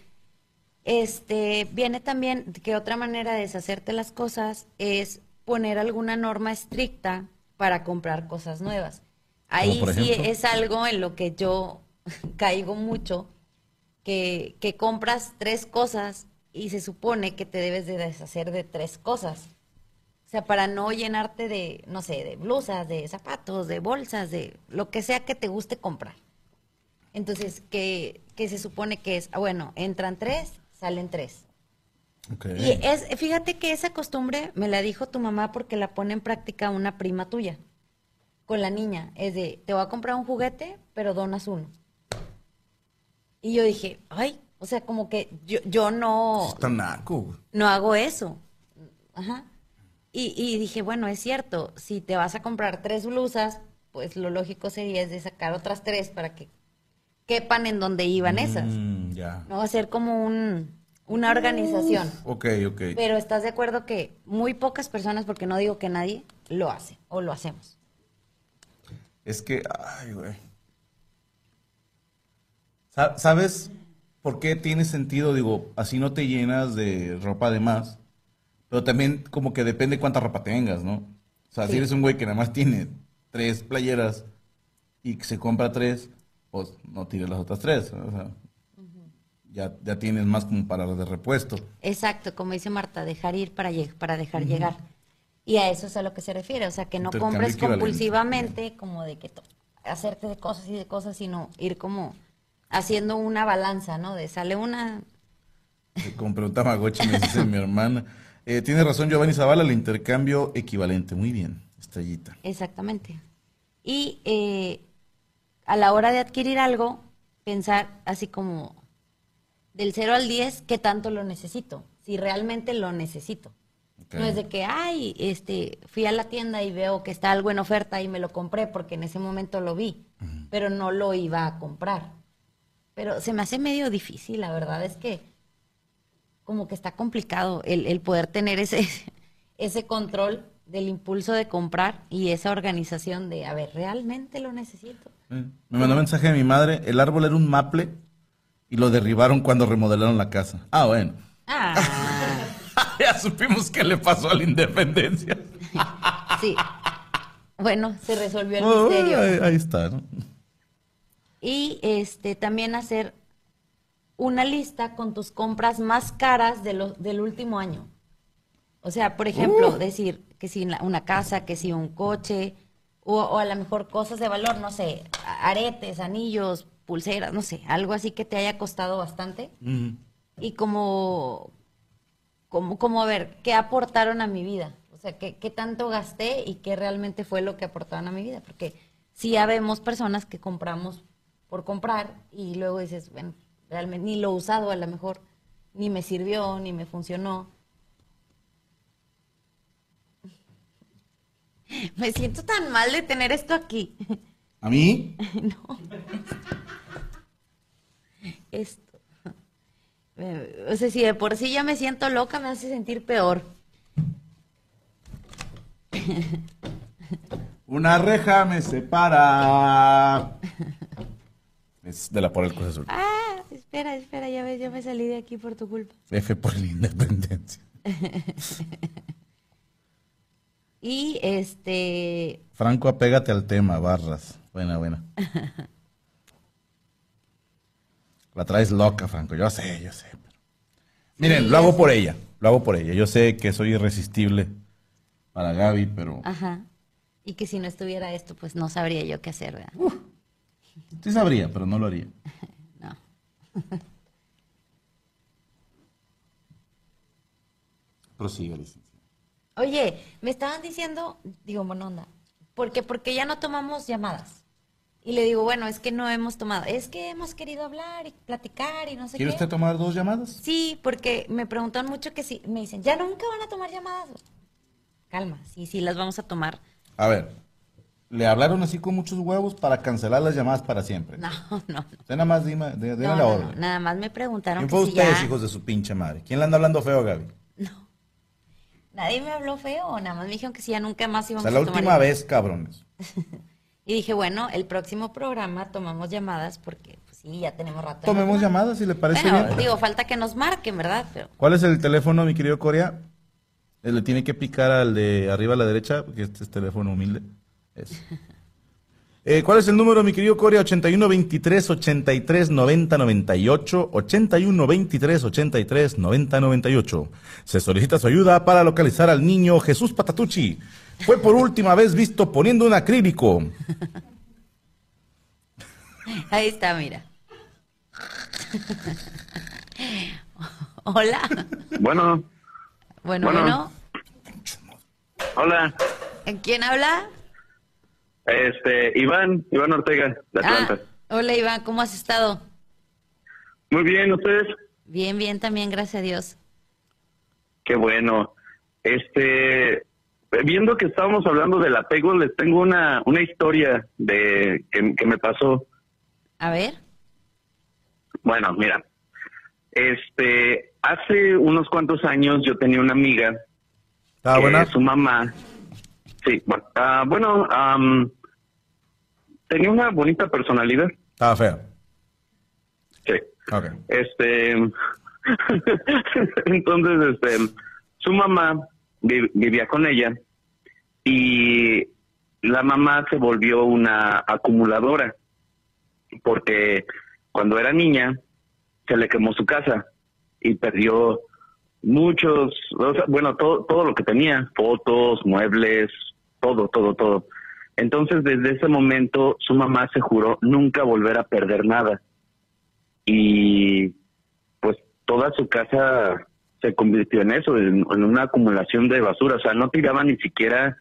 B: este viene también que otra manera de deshacerte las cosas es poner alguna norma estricta para comprar cosas nuevas. Ahí sí es algo en lo que yo caigo mucho, que, que compras tres cosas y se supone que te debes de deshacer de tres cosas. O sea, para no llenarte de, no sé, de blusas, de zapatos, de bolsas, de lo que sea que te guste comprar. Entonces, que, que se supone que es, ah, bueno, entran tres, salen tres. Y es, fíjate que esa costumbre me la dijo tu mamá porque la pone en práctica una prima tuya con la niña. Es de, te voy a comprar un juguete, pero donas uno. Y yo dije, ay, o sea, como que yo, yo no,
A: Está naco.
B: no hago eso. Ajá. Y, y dije, bueno, es cierto, si te vas a comprar tres blusas, pues lo lógico sería es de sacar otras tres para que quepan en donde iban esas.
A: Mm, ya.
B: No va a ser como un, una organización.
A: Ok, ok.
B: Pero estás de acuerdo que muy pocas personas, porque no digo que nadie, lo hace o lo hacemos.
A: Es que, ay, güey. Sa- ¿Sabes por qué tiene sentido? Digo, así no te llenas de ropa de más. Pero también como que depende cuánta ropa tengas, ¿no? O sea, si
B: Sí.
A: eres un güey que nada más tiene tres playeras y que se compra tres, pues no tires las otras tres. ¿no? O sea, ya, ya tienes más como para de repuesto.
B: Exacto, como dice Marta, dejar ir para, lleg- para dejar llegar. Y a eso es a lo que se refiere, o sea, que no compres compulsivamente, como de que hacerte de cosas y de cosas, sino ir como haciendo una balanza, ¿no? De sale una,
A: Se compré un Tamagotchi, me dice mi hermana. Eh, tiene razón Giovanni Zavala, el intercambio equivalente. Muy bien, estrellita.
B: Exactamente. Y eh, a la hora de adquirir algo, pensar así como del 0 al 10, ¿qué tanto lo necesito? Si realmente lo necesito. No es de que, ay, este, fui a la tienda y veo que está algo en oferta y me lo compré porque en ese momento lo vi, pero no lo iba a comprar. Pero se me hace medio difícil, la verdad es que como que está complicado el, el poder tener ese, ese control del impulso de comprar y esa organización de, a ver, ¿realmente lo necesito?
A: Eh, Me mandó un mensaje de mi madre, el árbol era un maple y lo derribaron cuando remodelaron la casa. Ah, bueno.
B: Ah,
A: ya supimos qué le pasó a la independencia.
B: sí. Bueno, se resolvió el
A: Oh,
B: misterio.
A: ahí, ahí está, ¿no?
B: Y este también hacer una lista con tus compras más caras de lo- del último año. O sea, por ejemplo, decir que si una casa, que si un coche, o, o a lo mejor cosas de valor, no sé, aretes, anillos, pulseras, no sé, algo así que te haya costado bastante. Y como, como, como a ver, ¿qué aportaron a mi vida? O sea, ¿qué, qué tanto gasté y qué realmente fue lo que aportaron a mi vida? Porque sí ya vemos personas que compramos por comprar y luego dices, bueno, realmente ni lo he usado a lo mejor, ni me sirvió, ni me funcionó. Me siento tan mal de tener esto aquí.
A: ¿A mí?
B: Esto. O sea, si de por sí ya me siento loca, me hace sentir peor.
A: Una reja me separa. Es de la por el Cruz Azul.
B: Ah, espera, espera, ya ves, yo me salí de aquí por tu culpa.
A: F por la independencia.
B: Y este,
A: Franco, apégate al tema, barras. Buena, buena. La traes loca, Franco. Yo sé, yo sé. pero- Miren,
B: Sí,
A: lo hago por ella. Lo hago por ella. Yo sé que soy irresistible para Gaby, pero
B: ajá. Y que si no estuviera esto, pues no sabría yo qué hacer, ¿verdad?
A: sí sabría, pero no lo haría.
B: No.
A: Prosigue, licenciada.
B: Oye, me estaban diciendo, digo, buena onda, porque porque ya no tomamos llamadas. Y le digo, bueno, es que no hemos tomado, es que hemos querido hablar y platicar y no sé
A: ¿Quiere
B: qué.
A: usted tomar dos llamadas?
B: Sí, porque me preguntan mucho que si, me dicen, ya nunca van a tomar llamadas. Calma, sí, sí, las vamos a tomar.
A: A ver, le hablaron así con muchos huevos para cancelar las llamadas para siempre.
B: No, no.
A: Usted nada más dime,
B: No,
A: la
B: no,
A: orden.
B: no, Nada más me preguntaron
A: ¿Quién
B: que
A: fue
B: si
A: ustedes,
B: ya...
A: hijos de su pinche madre? ¿Quién le anda hablando feo, Gaby?
B: Nadie me habló feo, nada más me dijeron que si ya nunca más
A: O
B: íbamos
A: sea, la
B: a tomar
A: última
B: llamadas.
A: vez, cabrones.
B: Y dije, bueno, el próximo programa tomamos llamadas porque, pues sí, ya tenemos rato. no
A: Tomemos llamadas si le parece
B: Bueno,
A: bien.
B: digo, falta que nos marquen, ¿verdad? Pero
A: ¿Cuál es el teléfono, mi querido Corea? Eh, Le tiene que picar al de arriba a la derecha, porque este es teléfono humilde. Eh, ¿Cuál es el número, mi querido Corea? 81 23 83 90 98. 81 23 83 90 98. Se solicita su ayuda para localizar al niño Jesús Patatucci. Fue por última vez visto poniendo un acrílico.
B: ahí está, mira. Hola.
C: Bueno,
B: Bueno,
C: Bueno.
B: bueno.
C: hola,
B: ¿En quién habla?
C: este, Iván, Iván Ortega, de Atlanta.
B: Ah, hola, Iván, ¿cómo has estado?
C: Muy bien, ¿ustedes?
B: Bien, bien, también, gracias a Dios.
C: Qué bueno. Este, viendo que estábamos hablando del apego, les tengo una, una historia de que, que me pasó.
B: A ver.
C: Bueno, mira, este, hace unos cuantos años yo tenía una amiga
A: ¿Estaba
C: que
A: buena?
C: su mamá, sí, bueno, ah, bueno, am, tenía una bonita personalidad,
A: Estaba fea.
C: sí.
A: Ok.
C: Este, entonces, este, su mamá vivía con ella y la mamá se volvió una acumuladora porque cuando era niña se le quemó su casa y perdió muchos, o sea, bueno, todo, todo lo que tenía, fotos, muebles, todo, todo, todo. Entonces, desde ese momento, su mamá se juró nunca volver a perder nada y pues toda su casa se convirtió en eso, en, en una acumulación de basura, o sea, no tiraba ni siquiera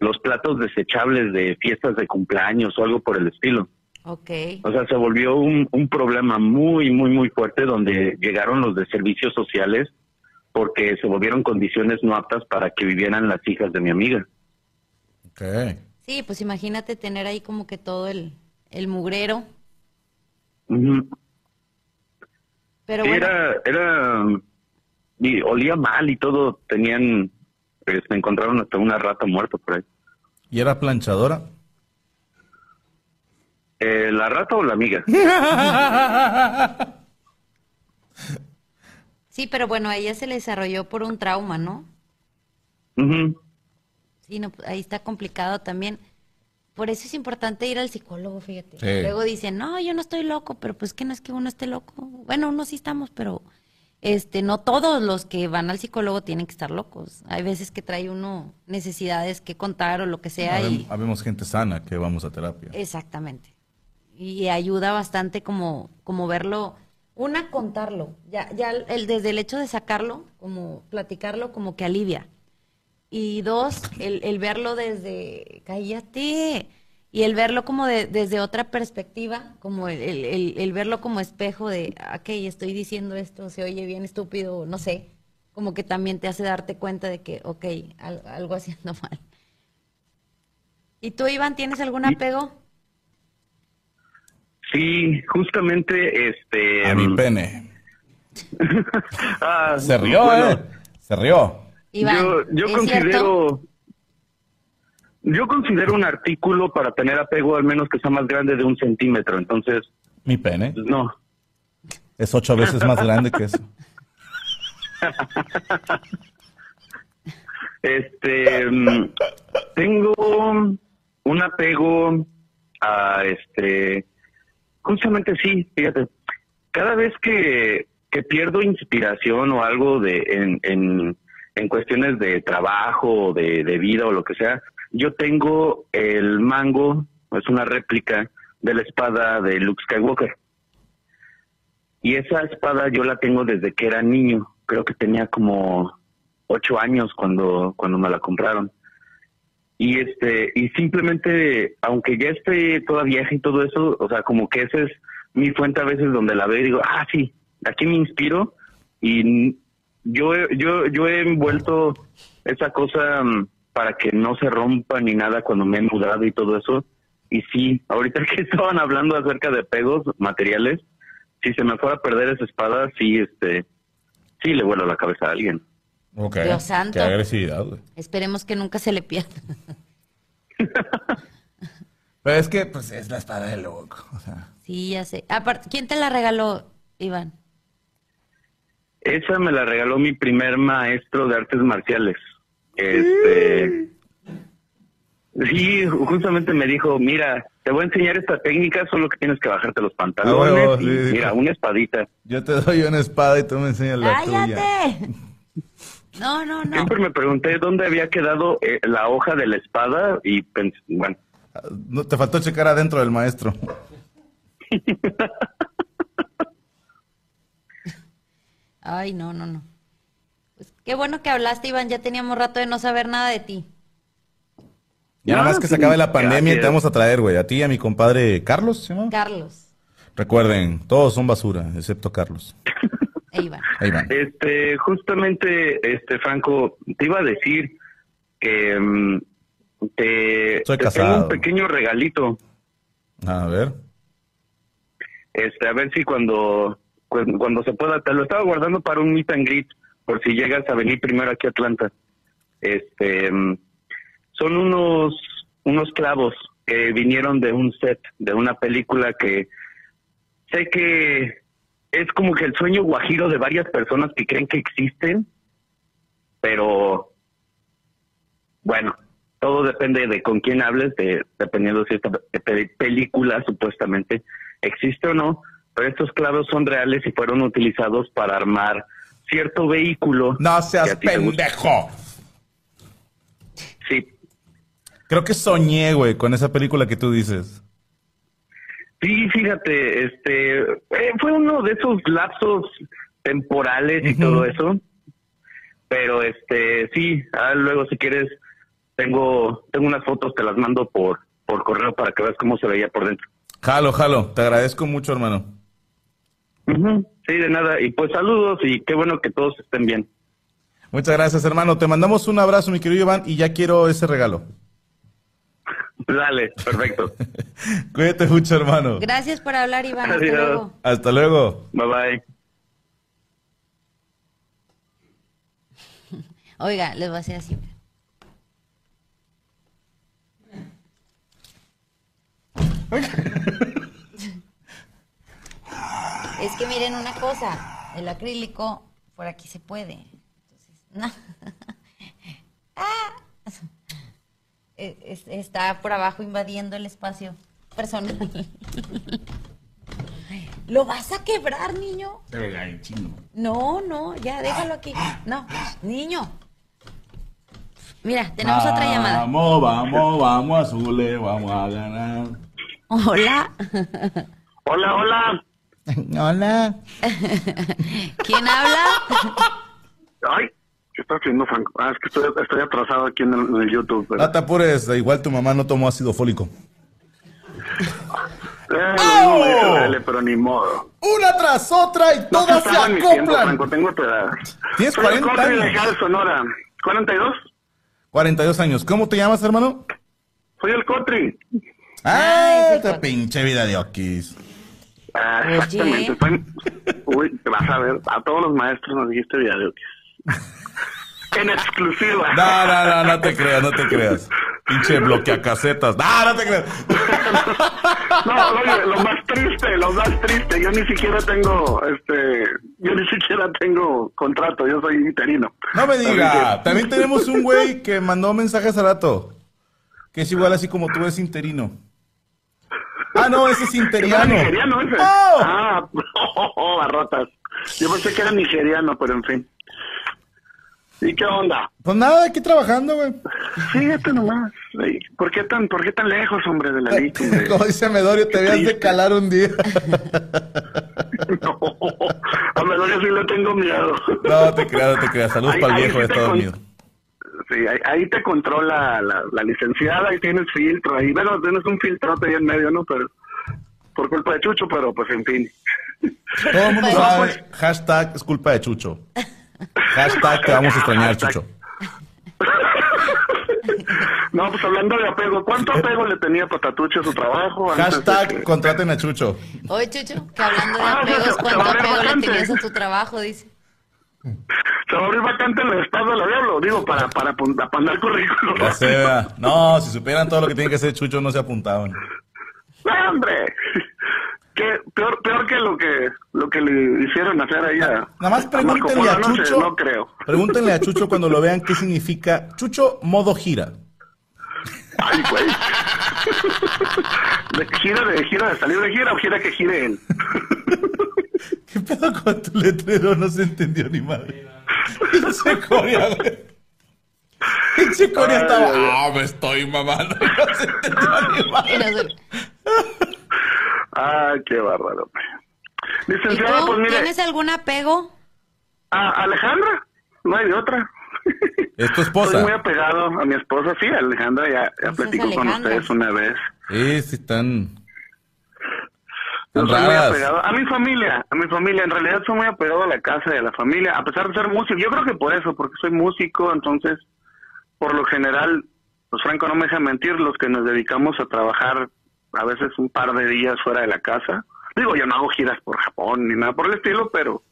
C: los platos desechables de fiestas de cumpleaños o algo por el estilo.
B: Ok.
C: O sea, se volvió un, un problema muy, muy, muy fuerte donde llegaron los de servicios sociales porque se volvieron condiciones no aptas para que vivieran las hijas de mi amiga.
A: Ok.
B: Sí, pues imagínate tener ahí como que todo el, el mugrero.
C: Ujú.
B: Pero
C: Sí,
B: bueno,
C: era, era, y olía mal y todo, tenían, pues, me encontraron hasta una rata muerta por ahí.
A: ¿Y era planchadora?
C: Eh, ¿La rata o la amiga?
B: sí, pero bueno, a ella se le desarrolló por un trauma, ¿no?
C: Ujú.
B: Sí, no, ahí está complicado también. Por eso es importante ir al psicólogo, fíjate.
A: Sí.
B: Luego dicen, no, yo no estoy loco, pero pues que no es que uno esté loco. Bueno, uno sí estamos, pero este, no todos los que van al psicólogo tienen que estar locos. Hay veces que trae uno necesidades que contar o lo que sea y
A: Habem- Habemos gente sana que vamos a terapia.
B: exactamente. Y ayuda bastante como, como verlo, una contarlo, ya, ya el, desde el hecho de sacarlo, como platicarlo, como que alivia. Y dos, el, el verlo desde, cállate, y el verlo como de- desde otra perspectiva, como el, el- el- el verlo como espejo de, ok, estoy diciendo esto, se oye bien estúpido, no sé, como que también te hace darte cuenta de que, ok, al- algo haciendo mal. ¿Y tú, Iván, tienes algún apego?
C: Sí, justamente, este...
A: A mi
C: mm,
A: pene.
C: ah,
A: Se rió,
C: bueno,
A: ¿eh? Se rió.
B: Iván,
C: yo yo
B: ¿es
C: considero...
B: cierto?
C: Yo considero un artículo para tener apego al menos que sea más grande de un centímetro, entonces,
A: Mi pene.
C: no.
A: Es ocho veces más grande que eso.
C: Este, mm, tengo un apego a este, justamente sí, fíjate, cada vez que, que pierdo inspiración o algo de en, en, en cuestiones de trabajo o de, de vida o lo que sea, yo tengo el mango, es una réplica de la espada de Luke Skywalker. Y esa espada yo la tengo desde que era niño. Creo que tenía como ocho años cuando, cuando me la compraron. Y este, y simplemente, aunque ya esté toda vieja y todo eso, o sea, como que esa es mi fuente a veces donde la veo y digo, ah, sí, aquí me inspiro. Y yo, yo, yo he envuelto esa cosa mm, para que no se rompa ni nada cuando me he mudado y todo eso. Y sí, ahorita que estaban hablando acerca de pegos materiales, si se me fuera a perder esa espada, sí, este, sí le vuelo la cabeza a alguien.
A: Ok.
B: Dios santo.
A: Qué agresividad, güey.
B: Esperemos que nunca se le pierda.
A: Pero es que, pues, es la espada de loco. O sea,
B: Sí, ya sé. Aparte, ¿quién te la regaló, Iván?
C: Esa me la regaló mi primer maestro de artes marciales. Este. Sí, justamente me dijo, mira, te voy a enseñar esta técnica, solo que tienes que bajarte los pantalones.
A: Ah,
C: y
A: sí, sí.
C: mira, una espadita.
A: yo te doy una espada y tú me enseñas la tuya.
B: ¡Cállate! No, no, no.
C: Siempre me pregunté dónde había quedado eh, la hoja de la espada y pensé, bueno,
A: No, te faltó checar adentro del maestro.
B: Ay, no, no, no. Qué bueno que hablaste, Iván. Ya teníamos rato de no saber nada de ti.
A: Ya nada más que se acabe la pandemia y te vamos a traer, güey. A ti y a mi compadre Carlos, ¿se llama?
B: Carlos
A: Recuerden, todos son basura, excepto Carlos.
B: e Iván.
A: Ahí van.
C: este, justamente, este, Franco, te iba a decir que mm, te,
A: Soy
C: te tengo un pequeño regalito.
A: A ver.
C: Este, a ver si cuando, cu- cuando se pueda, te lo estaba guardando para un meet and greet, por si llegas a venir primero aquí a Atlanta. Este, mm, son unos, unos clavos que vinieron de un set, de una película que sé que es como que el sueño guajiro de varias personas que creen que existen, pero bueno, todo depende de con quién hables, de, dependiendo si esta pe- película supuestamente existe o no, pero estos clavos son reales y fueron utilizados para armar cierto vehículo.
A: No seas pendejo.
C: Sí,
A: Creo que soñé, güey, con esa película que tú dices.
C: Sí, fíjate, este eh, fue uno de esos lapsos temporales y todo eso. Pero este sí, ah, luego si quieres tengo tengo unas fotos te las mando por por correo para que veas cómo se veía por dentro.
A: Jalo, jalo. Te agradezco mucho, hermano.
C: Ujú, Sí, de nada. Y pues saludos y qué bueno que todos estén bien.
A: Muchas gracias, hermano. Te mandamos un abrazo, mi querido Iván, y ya quiero ese regalo.
C: Dale, perfecto.
A: Cuídate mucho, hermano.
B: Gracias por hablar, Iván. Hasta luego.
A: Hasta luego.
C: bye bye.
B: Oiga, les voy a decir así. es que miren una cosa, el acrílico por aquí se puede. Entonces, no. Ah. Es- está por abajo invadiendo el espacio personal. ¿Lo vas a quebrar, niño? No, no, ya déjalo aquí. No, niño. Mira, tenemos otra llamada.
A: Vamos, vamos, vamos, Azule, vamos a ganar.
B: Hola.
C: Hola, hola.
A: Hola.
B: ¿Quién habla?
C: Ay, ¿qué está haciendo Franco? Ah, es que estoy, estoy atrasado aquí en el, en el YouTube. pero-
A: No te apures, igual tu mamá no tomó ácido fólico.
C: Eh, L, pero ni modo.
A: Una tras otra y
C: No
A: todas se
C: estaba en mi tiempo,
A: acoplan.
C: Franco, tengo tu edad.
A: Tienes
C: Soy
A: 40
C: el Cotri de
A: años.
C: Sonora. ¿42?
A: 42 años. ¿Cómo te llamas, hermano?
C: Soy el Cotri.
A: Ah,
B: ese
A: esta pinche vida de.
C: Ah,
B: Oye.
C: exactamente. Estoy- Uy, te vas a ver. A todos los maestros nos dijiste video. en exclusiva.
A: No, no, no, no te creas, no te creas. Pinche bloqueacasetas. No, no te creas.
C: No, oye, lo más triste, lo más triste, yo ni siquiera tengo, este, yo ni siquiera tengo contrato, yo soy interino.
A: No me diga. También tenemos un güey que mandó mensajes hace rato. Que es igual así como tú eres interino. Ah, no, ese es
C: ¿Era
A: interiano.
C: nigeriano ese?
A: ¡Oh!
C: Ah, barrotas. Yo pensé que era nigeriano, pero en fin. ¿Y qué onda?
A: Pues nada, aquí trabajando, güey.
C: Fíjate nomás. ¿Por qué tan, por qué tan lejos, hombre, de la lista? hombre?
A: Como dice Medorio, te habías de calar un día.
C: No, a Melodia sí le tengo miedo.
A: No te creas, no te creas. Saludos para el viejo,
C: te con-
A: dormido.
C: Sí, ahí, ahí te controla la, la licenciada y tienes filtro ahí. Bueno, tienes un filtrote ahí en medio, ¿no? Pero por culpa de Chucho, pero pues en fin.
A: Todo el mundo
B: Pues-
A: sabe. Hashtag es culpa de Chucho. Hashtag te vamos a extrañar. Chucho.
D: No, pues hablando de apego, ¿cuánto apego le tenía Patatuche a su trabajo?
A: Hashtag
D: que-
A: contraten a Chucho.
B: Oye, Chucho, que hablando de
D: Ah,
B: apegos, ¿cuánto apego le tenías a tu trabajo? Dice.
D: Se va a abrir vacante en el estado de la diablo, digo, para, para, para mandar currículum.
A: Ya. No, si supieran todo lo que tiene que hacer Chucho, no se apuntaban.
D: ¡No, hombre! Que peor, peor que lo que lo que le hicieron hacer ahí a,
A: Nada más
D: a
A: pregúntenle a
D: sé,
A: Chucho.
D: no creo.
A: Pregúntenle a Chucho cuando lo vean qué significa Chucho modo gira.
D: Ay, güey. ¿De gira de gira de salir de gira o gira que gire él?
A: ¿Qué pedo con tu letrero? No se entendió ni madre. Pinche Corea, güey. Pinche Corea estaba. Ah, me estoy mamando. No se entendió ni madre.
D: Ay, qué bárbaro. hombre.
B: ¿Y
D: Licenciada, pues mire,
B: tienes algún apego?
D: a Alejandra, no hay de otra.
A: ¿Es tu
D: Estoy muy
A: esposa?
D: apegado a mi esposa, sí, Alejandra, ya, ya platico con ustedes una vez.
A: Sí, sí,
D: muy apegado a mi familia, a mi familia. En realidad soy muy apegado a la casa y a la familia, a pesar de ser músico. Yo creo que por eso, porque soy músico, entonces, por lo general, pues Franco no me deja mentir, los que nos dedicamos a trabajar a veces un par de días fuera de la casa. Digo, yo no hago giras por Japón ni nada por el estilo, pero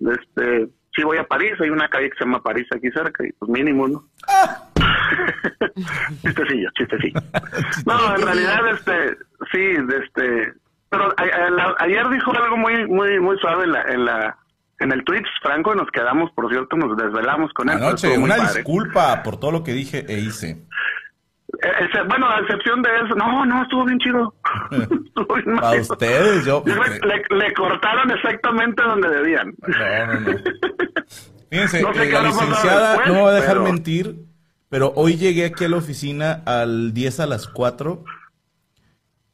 D: este sí voy a París, hay una calle que se llama París aquí cerca y pues mínimo, ¿no? chistecillo, chistecillo. No, en realidad, este, sí, este, pero a- a- la- ayer dijo algo muy, muy, muy suave en la, en la, en el Twitch, Franco, y nos quedamos, por cierto, nos desvelamos con él.
A: Anoche, una
D: padre.
A: disculpa por todo lo que dije e hice.
D: Ese- bueno, a excepción de eso, no, no, estuvo bien chido. estuvo bien
A: Para
D: macizo.
A: ustedes, yo.
D: Que le, le cortaron exactamente donde debían.
A: No, no, no. Fíjense,
D: No sé
A: eh, la licenciada
D: después,
A: no me va a dejar
D: pero-
A: mentir, pero hoy llegué aquí a la oficina al 10 a las 4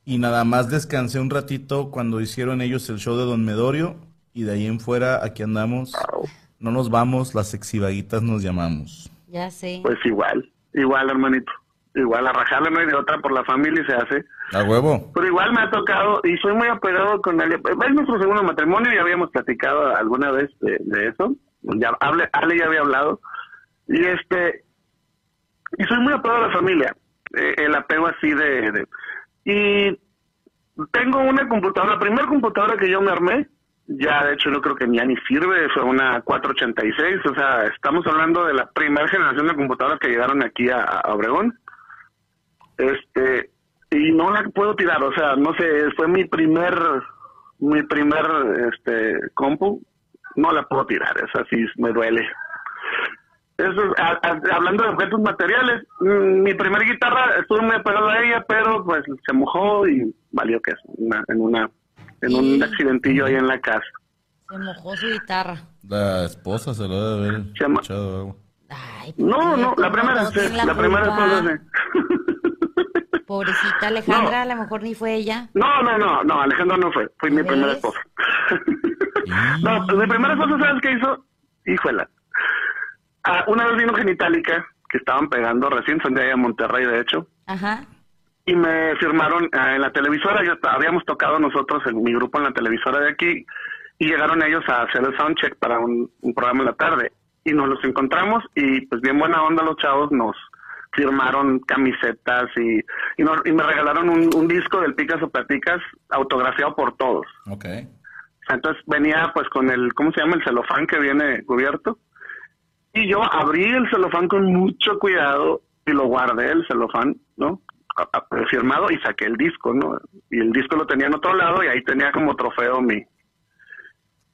A: y nada más descansé un ratito cuando hicieron ellos el show de Don Medorio y de ahí en fuera aquí andamos. No nos vamos, las exivaguitas nos llamamos.
B: Ya sé.
D: Pues igual, igual, hermanito. Igual, a rajarle no hay de otra por la familia y se hace.
A: A huevo.
D: Pero igual me ha tocado y soy muy apegado con Ale. Es nuestro segundo matrimonio, ya habíamos platicado alguna vez de, de eso. Ya hable, Ale ya había hablado. Y este y soy muy apegado a la familia. Eh, el apego así de, de- y tengo una computadora, la primera computadora que yo me armé, ya de hecho yo creo que ya ni sirve, fue una 486, o sea, estamos hablando de la primera generación de computadoras que llegaron aquí a, a Obregón este y no la puedo tirar o sea no sé fue mi primer mi primer este compu no la puedo tirar esa sí me duele eso es, a- a- hablando de objetos materiales mm, mi primer guitarra estuve muy apegado a ella pero pues se mojó y valió que es una, en una en un
B: Y-
D: accidentillo ahí en la casa
B: Se mojó su guitarra.
A: La esposa se lo debe haber echado agua.
B: Ay,
D: no no la primera la, primera esposa sí.
B: Pobrecita Alejandra, a lo mejor ni fue ella.
D: No, no, no, no, Alejandro no fue, fue mi
B: ¿Ves?
D: primera esposa. no, pues mi primera esposa, ¿sabes qué hizo? Híjola. Ah, una vez vino Genitalica, que estaban pegando recién, son de allá en Monterrey, de hecho,
B: Ajá.
D: y me firmaron ah, en la televisora, yo habíamos tocado nosotros en mi grupo en la televisora de aquí, y llegaron ellos a hacer el soundcheck para un, un programa en la tarde, y nos los encontramos, y pues bien buena onda los chavos, nos firmaron camisetas y, y, nos- y me regalaron un, un disco del Picas o Platicas autografiado por todos.
A: Ok.
D: Entonces venía pues con el, ¿cómo se llama? El celofán que viene cubierto. Y yo abrí el celofán con mucho cuidado y lo guardé el celofán, ¿no? Firmado y saqué el disco, ¿no? Y el disco lo tenía en otro lado y ahí tenía como trofeo mi,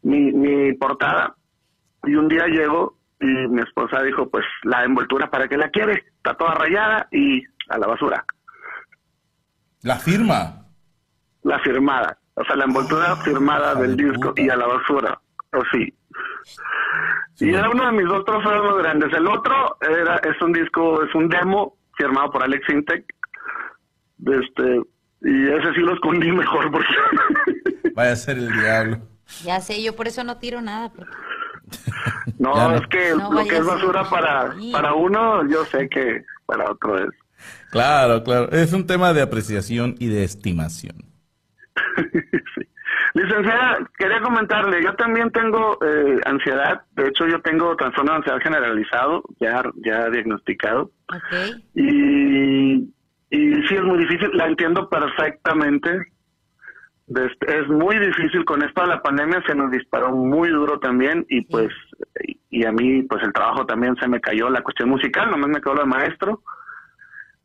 D: mi, mi portada. Y un día llego y mi esposa dijo, pues la envoltura, ¿para qué la quieres? Está toda rayada y a la basura.
A: La firma.
D: La firmada. O sea, la envoltura firmada
A: hija
D: del
A: de
D: disco
A: puta.
D: y a la basura. O sí.
A: Sí,
D: y
A: bueno.
D: era uno de mis dos trofeos más grandes. El otro era es un disco, es un demo firmado por Alex Intec. Este, y ese sí lo escondí mejor porque
A: Vaya a ser el diablo.
B: Ya sé, yo por eso no tiro nada. porque-
D: no, es que
B: No
D: lo que es basura para para uno, yo sé que para otro es.
A: Claro, claro. Es un tema de apreciación y de estimación.
D: Sí. Licenciada, quería comentarle, yo también tengo eh, ansiedad, de hecho yo tengo trastorno de ansiedad generalizado, ya, ya diagnosticado,
B: Ok.
D: y, y sí es muy difícil, la entiendo perfectamente, es muy difícil, con esto de la pandemia se nos disparó muy duro también, y pues, y, a mí pues el trabajo también se me cayó, la cuestión musical, nomás me quedó lo de maestro,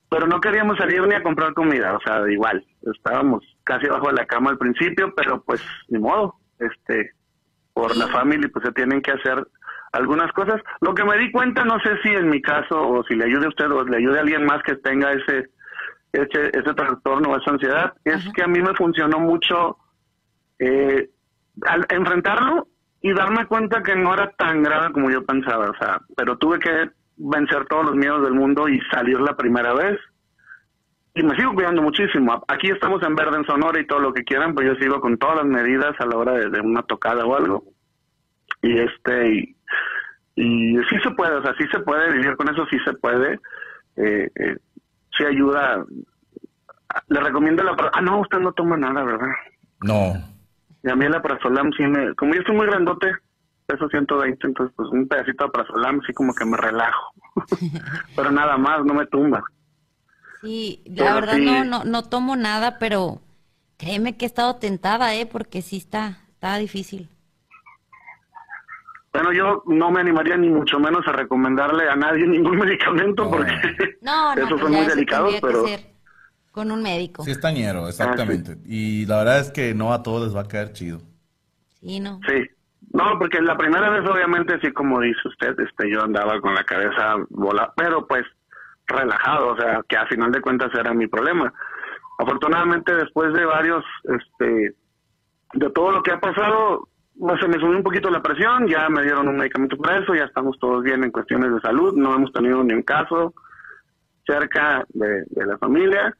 D: pero no queríamos salir ni a comprar comida, o sea, igual, estábamos casi bajo la cama al principio, pero pues ni modo, este, por la familia pues se tienen que hacer algunas cosas. Lo que me di cuenta, no sé si en mi caso o si le ayude a usted o le ayude a alguien más que tenga ese ese, ese trastorno esa ansiedad, es que a mí me funcionó mucho eh, al enfrentarlo y darme cuenta que no era tan grave como yo pensaba, o sea, pero tuve que vencer todos los miedos del mundo y salir la primera vez. Y me sigo cuidando muchísimo. Aquí estamos en verde en Sonora y todo lo que quieran, pues yo sigo con todas las medidas a la hora de, de una tocada o algo. Y este, y, y sí se puede, o sea, sí se puede vivir con eso, sí se puede. Eh, eh, sí ayuda. Le recomiendo la... Ah, no, usted no toma nada, ¿verdad?
A: No.
D: Y a mí el aprazolam sí me... Como yo estoy muy grandote, peso 120, entonces pues un pedacito de aprazolam sí como que me relajo. pero nada más, no me tumba.
B: Sí, la
D: Pero
B: verdad
D: sí.
B: no, no, no tomo nada, pero créeme que he estado tentada, ¿eh? Porque sí está, está difícil.
D: Bueno, yo no me animaría ni mucho menos a recomendarle a nadie ningún medicamento
A: No.
D: porque
B: No, no,
D: esos
B: pues
D: son muy
B: eso
D: delicados,
B: que
D: pero
B: ser con un médico.
A: Sí, es tañero, exactamente. Y la verdad es que no a todos les va a caer chido.
B: Sí, no.
D: sí. No, porque la primera vez obviamente sí, como dice usted, este, yo andaba con la cabeza volada, pero pues relajado, o sea, que a final de cuentas era mi problema. Afortunadamente después de varios, este, de todo lo que ha pasado, pues, se me subió un poquito la presión, ya me dieron un medicamento para eso, ya estamos todos bien en cuestiones de salud, no hemos tenido ni un caso cerca de, de la familia,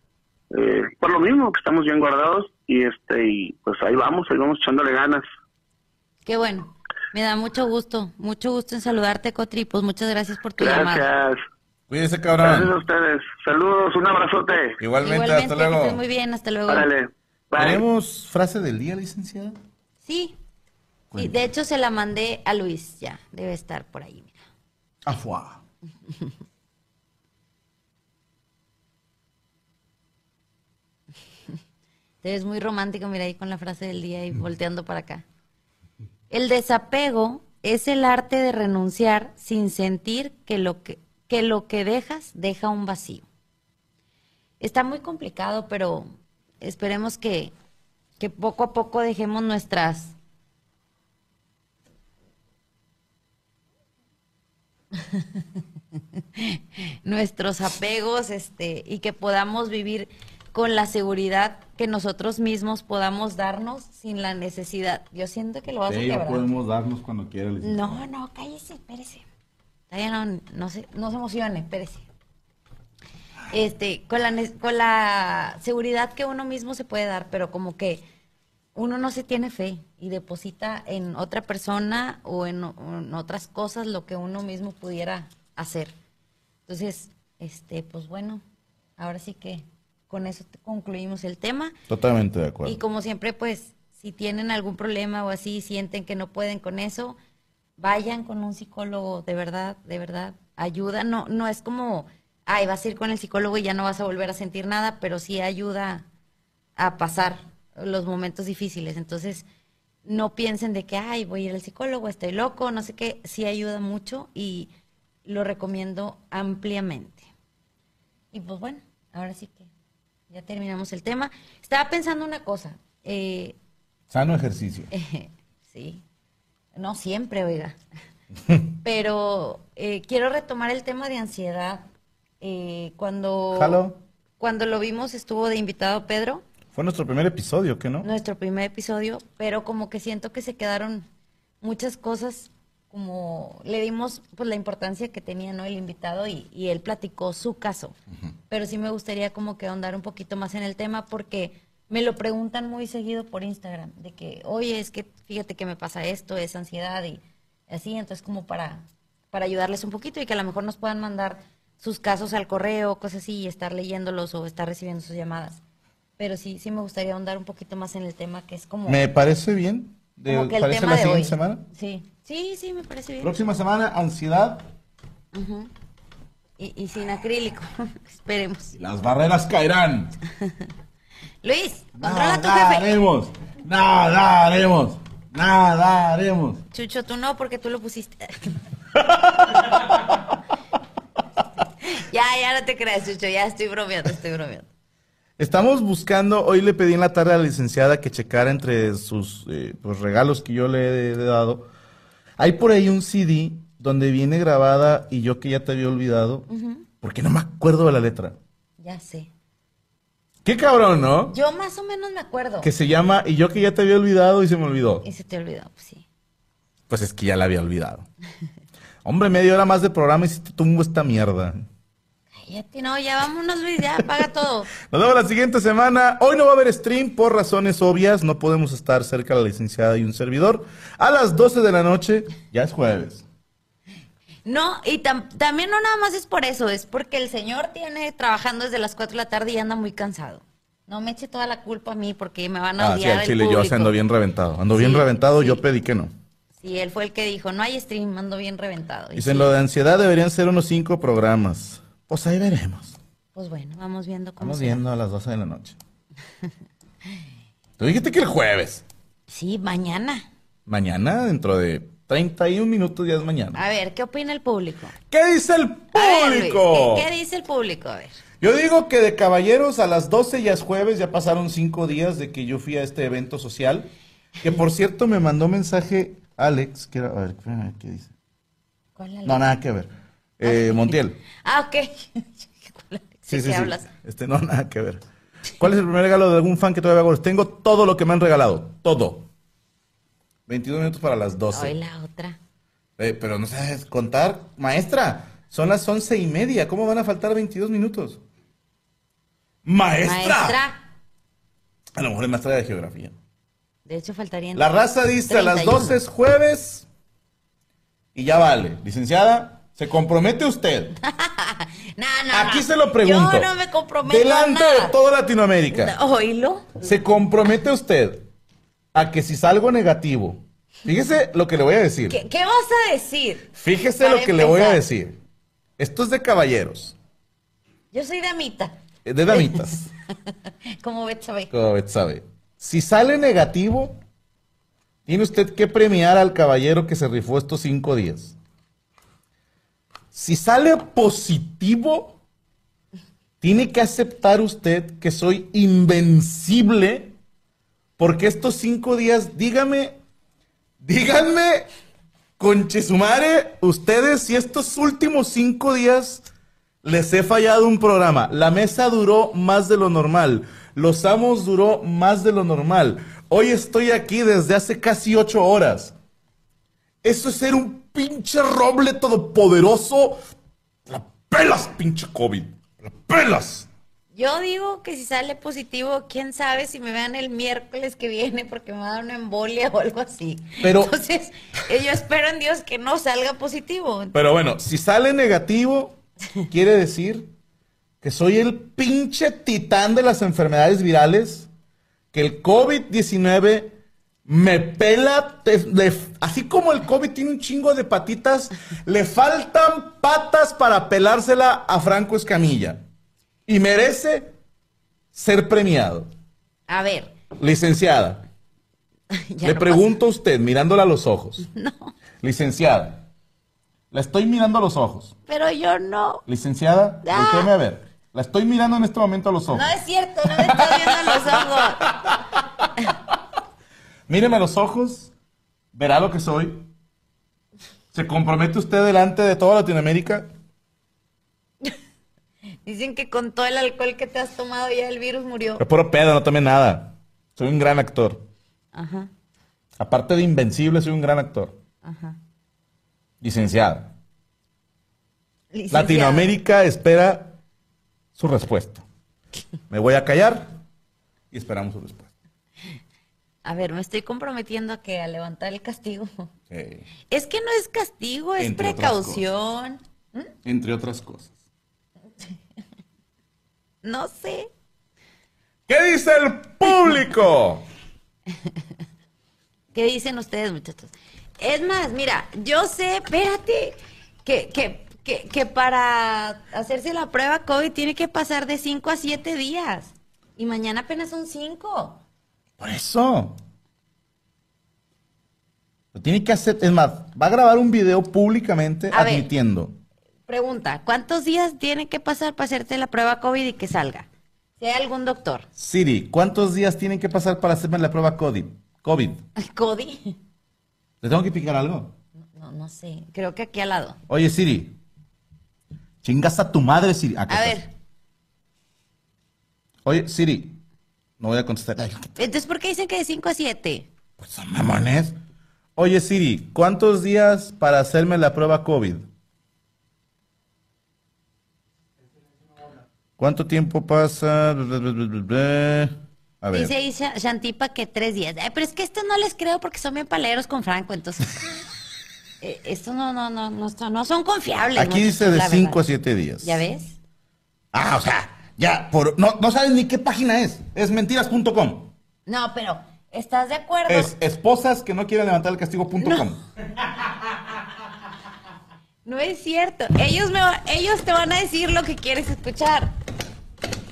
D: eh, por lo mismo que estamos bien guardados y este, y pues ahí vamos, ahí vamos echándole ganas.
B: Qué bueno. Me da mucho gusto, mucho gusto en saludarte, Cotri. Pues muchas gracias por tu llamada.
D: Gracias.
A: Cuídese,
D: Gracias a
A: cabrón.
D: ustedes. Saludos, un abrazote.
A: Igualmente,
B: Igualmente,
A: hasta luego.
B: muy bien, hasta luego.
D: Órale.
A: ¿Tenemos frase del día, licenciada?
B: Sí. Sí, de hecho se la mandé a Luis, ya, debe estar por ahí, mira.
A: Afuá.
B: Te ves muy romántico, mira ahí con la frase del día y volteando para acá. El desapego es el arte de renunciar sin sentir que lo que, que lo que dejas deja un vacío. Está muy complicado, pero esperemos que, que poco a poco dejemos nuestras nuestros apegos este y que podamos vivir con la seguridad que nosotros mismos podamos darnos sin la necesidad. Yo siento que lo vas a
A: Sí, lo
B: quebrar.
A: podemos darnos cuando quiera.
B: No, no, cállese, espérese. No, no se, no se emocione, espérese. Este, con la, con la seguridad que uno mismo se puede dar, pero como que uno no se tiene fe y deposita en otra persona o en, o en otras cosas lo que uno mismo pudiera hacer. Entonces, este, pues bueno, ahora sí que con eso concluimos el tema.
A: Totalmente de acuerdo.
B: Y como siempre, pues, si tienen algún problema o así, sienten que no pueden con eso, vayan con un psicólogo, de verdad, de verdad, ayuda. No, no es como, ay, vas a ir con el psicólogo y ya no vas a volver a sentir nada, pero sí ayuda a pasar los momentos difíciles. Entonces, no piensen de que, ay, voy a ir al psicólogo, estoy loco, no sé qué, sí ayuda mucho y lo recomiendo ampliamente. Y pues bueno, ahora sí que ya terminamos el tema. Estaba pensando una cosa. eh,
A: Sano ejercicio.
B: sí, no siempre, oiga. Pero eh, quiero retomar el tema de ansiedad. Eh, cuando, cuando lo vimos estuvo de invitado Pedro,
A: Fue nuestro primer episodio, ¿qué no?
B: nuestro primer episodio, pero como que siento que se quedaron muchas cosas, como le dimos pues la importancia que tenía ¿no? el invitado y, y él platicó su caso. Pero sí me gustaría como que ahondar un poquito más en el tema porque me lo preguntan muy seguido por Instagram, de que, oye, es que fíjate que me pasa esto, es ansiedad y así, entonces como para, para ayudarles un poquito y que a lo mejor nos puedan mandar sus casos al correo, cosas así, y estar leyéndolos o estar recibiendo sus llamadas. Pero sí, sí me gustaría ahondar un poquito más en el tema que es como,
A: Me parece bien. De,
B: como que el
A: ¿Parece
B: tema
A: la
B: de
A: siguiente
B: hoy.
A: semana?
B: Sí, sí, sí, me parece bien.
A: Próxima semana, ansiedad.
B: Y, y sin acrílico, esperemos.
A: Las barreras caerán.
B: Luis, controla a tu
A: Nada
B: jefe.
A: haremos. Nada haremos. Nada haremos.
B: Chucho, tú no, porque tú lo pusiste. ya, ya no te creas, Chucho, ya estoy bromeando, estoy bromeando.
A: Estamos buscando, hoy le pedí en la tarde a la licenciada que checara entre sus eh, pues, regalos que yo le he dado. Hay por ahí un CD donde viene grabada y yo que ya te había olvidado, porque no me acuerdo de la letra.
B: Ya sé.
A: Qué cabrón, ¿no?
B: Yo más o menos me acuerdo.
A: Que se llama Y yo que ya te había olvidado y se me olvidó.
B: Y se te olvidó, pues sí.
A: Pues es que ya la había olvidado. Hombre, media hora más de programa y si te tumbo esta mierda.
B: Cállate, no, ya vámonos, Luis, ya, apaga todo.
A: Nos vemos la siguiente semana. Hoy no va a haber stream por razones obvias. No podemos estar cerca de la licenciada y un servidor. A las 12 de la noche, ya es jueves.
B: No, y tam- también no nada más es por eso, es porque el señor tiene trabajando desde las 4 de la tarde y anda muy cansado. No me eche toda la culpa a mí porque me van a
A: Ah, sí,
B: odiar
A: al chile yo ando bien reventado. Ando bien reventado,
B: sí.
A: yo pedí que no.
B: Sí, él fue el que dijo, no hay stream, ando bien reventado. Y
A: Dicen
B: sí,
A: lo de ansiedad deberían ser unos cinco programas. Pues ahí veremos.
B: Pues bueno, vamos viendo cómo
A: Vamos viendo a las 12 de la noche. Tú dijiste que el jueves.
B: Sí, mañana.
A: Mañana, dentro de 31 minutos, ya es mañana.
B: A ver, ¿qué opina el público?
A: ¿Qué dice el
B: A ver, Luis,
A: público?
B: ¿qué, qué dice el público? A ver.
A: Yo digo que de caballeros a las 12 ya es jueves, ya pasaron cinco días de que yo fui a este evento social. Que por cierto me mandó mensaje Alex, que era, a ver, ¿qué dice?
B: ¿Cuál es
A: No, nada que ver. Eh, Montiel.
B: Ah, ok. ¿De
A: Sí,
B: qué
A: sí, sí.
B: hablas?
A: Este, no, nada que ver. ¿Cuál es el primer regalo de algún fan que todavía hago? Tengo todo lo que me han regalado. Todo. 22 minutos para las 12.
B: Hoy la otra.
A: Eh, pero no sabes contar. Maestra, son las once y media. ¿Cómo van a faltar 22 minutos? ¡Maestra!
B: Maestra.
A: A lo mejor es maestra de geografía.
B: De hecho, faltarían.
A: La raza dice a las
B: 31.
A: 12 es jueves y ya vale. Licenciada, ¿se compromete usted?
B: No, no,
A: Aquí
B: no.
A: se lo pregunto.
B: Yo no me comprometo. a
A: Delante
B: nada.
A: de toda Latinoamérica.
B: Oílo.
A: ¿Se compromete usted a que si salgo negativo? Fíjese lo que le voy a decir.
B: ¿Qué, qué vas a decir?
A: Fíjese
B: Para
A: lo que le voy a decir. Esto es de caballeros,
B: Yo soy damita.
A: eh, de damitas.
B: Como Betsabe.
A: como usted sabe. Si sale negativo, tiene usted que premiar al caballero que se rifó estos cinco días. Si sale positivo, tiene que aceptar usted que soy invencible, porque estos cinco días, dígame, díganme, conchesumare, ustedes si estos últimos cinco días les he fallado un programa. La mesa duró más de lo normal. Los amos duró más de lo normal. Hoy estoy aquí desde hace casi ocho horas. Eso es ser un pinche roble todopoderoso. La pelas, pinche COVID. La pelas.
B: Yo digo que si sale positivo, quién sabe si me vean el miércoles que viene porque me va a dar una embolia o algo así.
A: Pero-
B: Entonces, eh, yo espero en Dios que no salga positivo.
A: Pero bueno, si sale negativo, quiere decir que soy el pinche titán de las enfermedades virales, que el COVID-19 me pela, te- le- así como el COVID tiene un chingo de patitas, le faltan patas para pelársela a Franco Escamilla. Y merece ser premiado.
B: A ver,
A: Licenciada, le
B: no
A: pregunto a usted, mirándola a los ojos. Licenciada, la estoy mirando a los ojos.
B: Pero yo no.
A: Licenciada,
B: Ah.
A: voltéeme a ver. La estoy mirando en este momento a los ojos.
B: No es cierto, no me estás viendo en los ojos.
A: Míreme a los ojos, verá lo que soy. ¿Se compromete usted delante de toda Latinoamérica?
B: Dicen que con todo el alcohol que te has tomado ya el virus murió.
A: Es puro pedo, no tomé nada. Soy un gran actor.
B: Ajá,
A: Aparte de invencible, soy un gran actor.
B: ajá.
A: Licenciada. Latinoamérica espera su respuesta. Me voy a callar y esperamos su respuesta.
B: A ver, me estoy comprometiendo a que a levantar el castigo. Es que no es castigo, es
A: Entre otras
B: precaución.
A: Entre otras cosas.
B: No sé.
A: ¿Qué dice el público?
B: ¿Qué dicen ustedes, muchachos? Es más, mira, yo sé, espérate, que, que, que, que para hacerse la prueba COVID tiene que pasar de 5 a 7 días. Y mañana apenas son 5.
A: Por eso. Lo tiene que hacer. Es más, va a grabar un video públicamente
B: A ver.
A: admitiendo.
B: Pregunta, ¿cuántos días tiene que pasar para hacerte la prueba COVID y que salga? Si hay algún doctor.
A: Siri, ¿cuántos días tienen que pasar para hacerme la prueba COVID? COVID.
B: ¿El CODI?
A: ¿Le tengo que picar algo?
B: No, no sé. Creo que aquí al lado.
A: Oye, Siri. Chingas a tu madre, Siri. Acá
B: A
A: estás.
B: ver,
A: Oye, Siri. No voy a contestar.
B: Entonces, ¿por qué dicen que de 5 a 7?
A: pues son mamones. Oye, Siri, ¿cuántos días para hacerme la prueba COVID? ¿Cuánto tiempo pasa? A ver.
B: Dice ahí Sha- Shantipa que tres días. Ay, pero es que esto no les creo porque son bien paleros con Franco, entonces. eh, esto no, no, no, no, no son confiables.
A: Aquí dice de
B: la
A: 5 a
B: verdad.
A: 7 días.
B: ¿Ya ves?
A: Ah, o sea, ya, por, no, no sabes ni qué página es. Es mentiras.com.
B: No, pero ¿estás de acuerdo?
A: Es esposas que no quieren levantar el castigo.com.
B: No es cierto. Ellos, me, ellos te van a decir lo que quieres escuchar.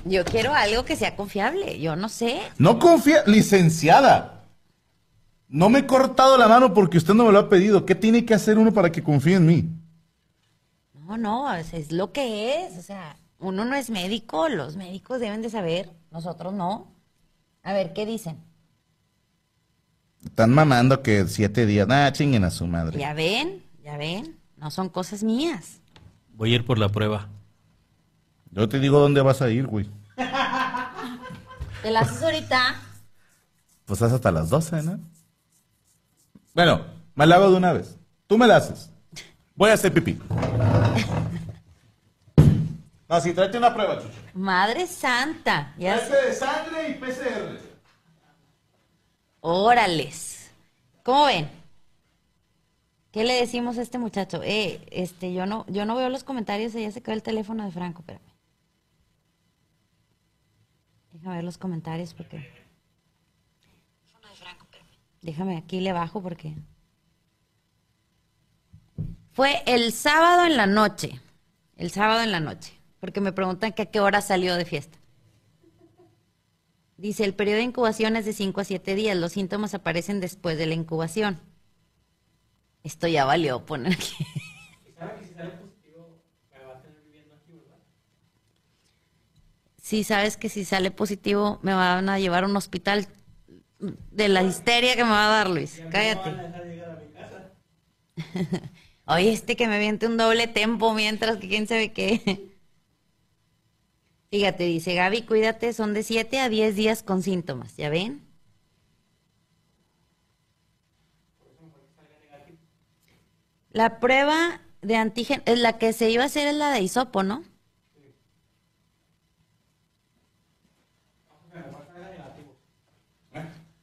B: Yo quiero algo que sea confiable. Yo no sé.
A: No confía, licenciada. No me he cortado la mano porque usted no me lo ha pedido. ¿Qué tiene que hacer uno para que confíe en mí?
B: No, no, es, es lo que es. O sea, uno no es médico. Los médicos deben de saber. Nosotros no. A ver, ¿qué dicen?
A: Están mamando que siete días. Ah, chinguen a su madre.
B: Ya ven, ya ven. No son cosas mías.
E: Voy a ir por la prueba.
A: Yo te digo dónde vas a ir, güey.
B: ¿Te la haces ahorita?
A: Pues haz hasta las 12, ¿no? Bueno, me la hago de una vez. Tú me la haces. Voy a hacer pipí. No, sí, tráete una prueba, Chucho.
B: Madre santa. Ya sé.
A: de sangre y PCR.
B: Órales. ¿Cómo ven? ¿Qué le decimos a este muchacho? Eh, este, yo no, yo no veo los comentarios, ya se quedó el teléfono de Franco, espérame. Déjame ver los comentarios porque. Teléfono de Franco, espérame. Déjame aquí le bajo porque. Fue el sábado en la noche. El sábado en la noche. Porque me preguntan que a qué hora salió de fiesta. Dice, el periodo de incubación es de 5 a 7 días. Los síntomas aparecen después de la incubación. Esto ya valió poner aquí. Sí, sabes que si sale positivo me van a llevar a un hospital de la histeria que me va a dar, Luis. Cállate. Oye, este que me viente un doble tempo mientras que quién sabe qué. Fíjate, dice Gaby, cuídate, son de 7 a 10 días con síntomas, ¿ya ven? La prueba de antígeno, es la que se iba a hacer es la de hisopo, ¿no?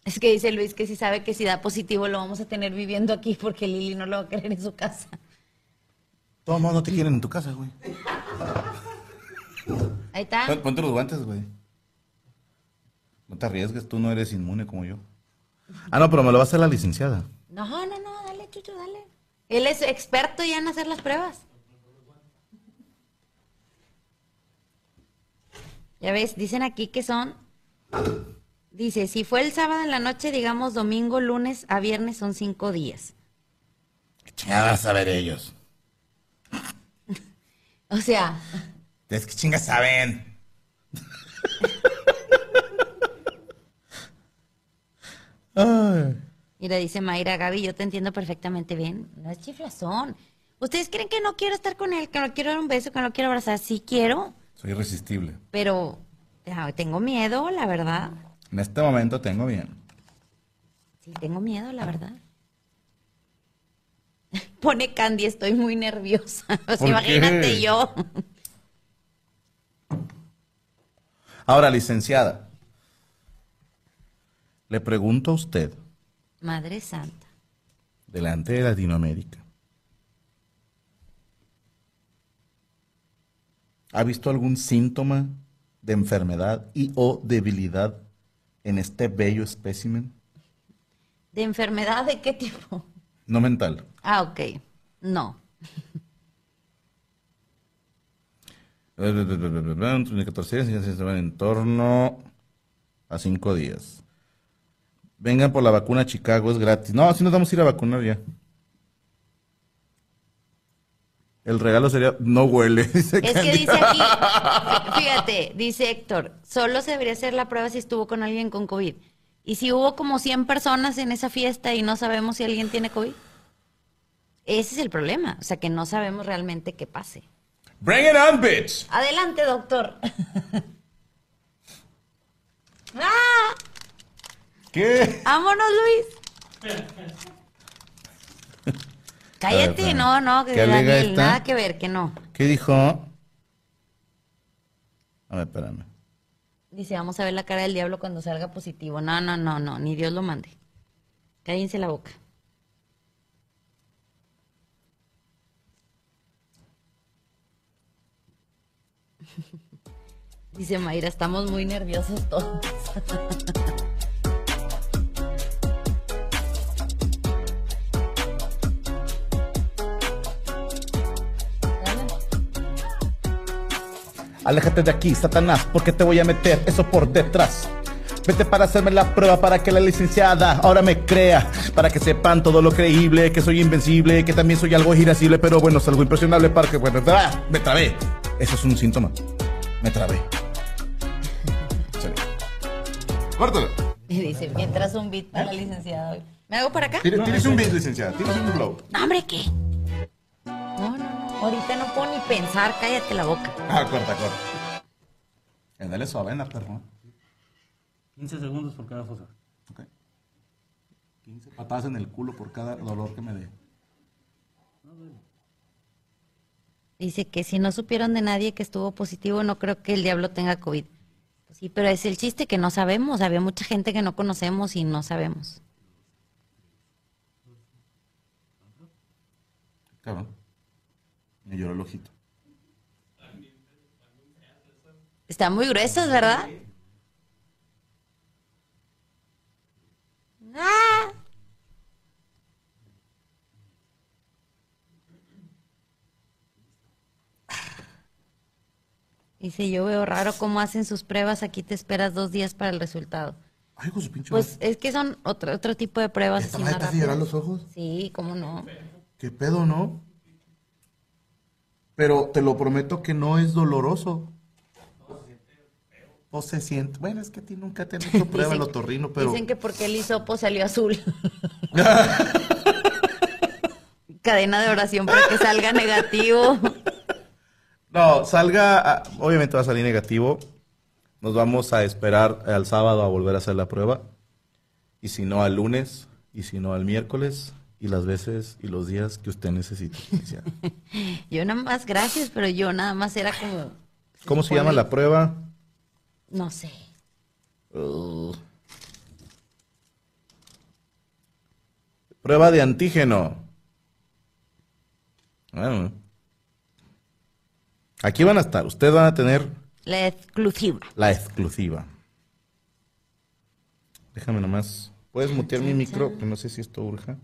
B: Es que dice Luis que si sabe que si da positivo lo vamos a tener viviendo aquí porque Lili no lo va a querer en su casa.
A: Modos no te quieren en tu casa, güey.
B: Ahí está.
A: Pon- Ponte los guantes, güey. No te arriesgues, tú no eres inmune como yo. Ah, no, pero me lo va a hacer la licenciada.
B: No, no, no, dale, Chucho, dale. Él es experto ya en hacer las pruebas. Ya ves, dicen aquí que son. Dice, si fue el sábado en la noche, digamos domingo, lunes a viernes, son cinco días.
A: ¿Qué chingadas van a saber ellos?
B: O sea,
A: Es que chingas saben. Ay.
B: mira, dice Mayra Gaby, yo te entiendo perfectamente bien. No es chiflazón. ¿Ustedes creen que no quiero estar con él, que no quiero dar un beso, que no quiero abrazar? Sí quiero,
A: Soy irresistible.
B: pero ah, tengo miedo, la verdad.
A: En este momento tengo bien.
B: Sí, tengo miedo, la verdad. Pone Candy, estoy muy nerviosa. O sea,
A: ¿Por
B: imagínate
A: qué?
B: yo.
A: Ahora, licenciada, le pregunto a usted,
B: Madre Santa.
A: delante de Latinoamérica, ¿ha visto algún síntoma de enfermedad y o debilidad en este bello espécimen?
B: ¿De enfermedad de qué tipo?
A: No mental.
B: Ah, ok. No.
A: Tiene 14 días en torno a 5 días. Vengan por la vacuna a Chicago, es gratis. No, así nos vamos a ir a vacunar ya. El regalo sería, no huele. dice
B: Es que dice aquí, fí- fíjate, dice Héctor, solo se debería hacer la prueba si estuvo con alguien con COVID. ¿Y si hubo como 100 personas en esa fiesta y no sabemos si alguien tiene COVID? Ese es el problema, o sea que no sabemos realmente qué pase.
A: Bring it on, bitch.
B: Adelante, doctor. ¡Ah!
A: ¿Qué?
B: ¡Vámonos, Luis! Cállate,
A: espérame.
B: no, no, que
A: ¿Qué alega
B: Daniel,
A: esta?
B: nada que ver, que no.
A: ¿Qué dijo? A ver, espérame.
B: Dice, vamos a ver la cara del diablo cuando salga positivo. No, no, no, no, ni Dios lo mande. Cállense la boca. Dice Mayra, estamos muy nerviosos todos.
A: Aléjate de aquí, Satanás, porque te voy a meter eso por detrás. Vete para hacerme la prueba para que la licenciada ahora me crea. Para que sepan todo lo creíble, que soy invencible, que también soy algo irascible, pero bueno, es algo impresionable para que, bueno, me trabé. Eso es un síntoma. Me trabé. Córtalo.
B: Y dice, mientras un beat para la licenciada hoy. ¿Me hago para acá?
A: Tienes tienes un beat, licenciada. Tienes un blow.
B: No, hombre, ¿qué? No, no, no. Ahorita no puedo ni pensar, cállate la boca.
A: Ah, corta, corta. Eh, dale suave en la perro.
E: 15 segundos por cada fosa.
A: Ok. 15 patadas en el culo por cada dolor que me dé.
B: Dice que si no supieron de nadie que estuvo positivo, no creo que el diablo tenga COVID. Pues sí, pero es el chiste que no sabemos. Había mucha gente que no conocemos y no sabemos.
A: Cabrón. Me lloró el ojito.
B: Están muy gruesos, ¿verdad? ¡Ah! Dice, yo veo raro cómo hacen sus pruebas, aquí te esperas dos días para el resultado.
A: Ay, con su pinche
B: Pues es que son otro, otro tipo de pruebas.
A: ¿Esta
B: así más
A: llorar los ojos?
B: Sí, cómo no.
A: ¿Qué pedo, no? Pero te lo prometo que no es doloroso. O se siente. Bueno, es que a ti nunca te han hecho prueba el otorrino, pero.
B: Dicen que porque el hisopo salió azul. Cadena de oración para que salga negativo.
A: No, salga. ah, Obviamente va a salir negativo. Nos vamos a esperar al sábado a volver a hacer la prueba. Y si no, al lunes. Y si no, al miércoles. Y las veces y los días que usted necesite.
B: Yo nada más, gracias, pero yo nada más era como,
A: ¿Cómo se llama la prueba?
B: no sé.
A: Uh. Prueba de antígeno. Bueno. Aquí van a estar. Ustedes van a tener
B: La exclusiva.
A: la exclusiva. Déjame nomás. ¿Puedes mutear mi micro? Que no sé si esto urja.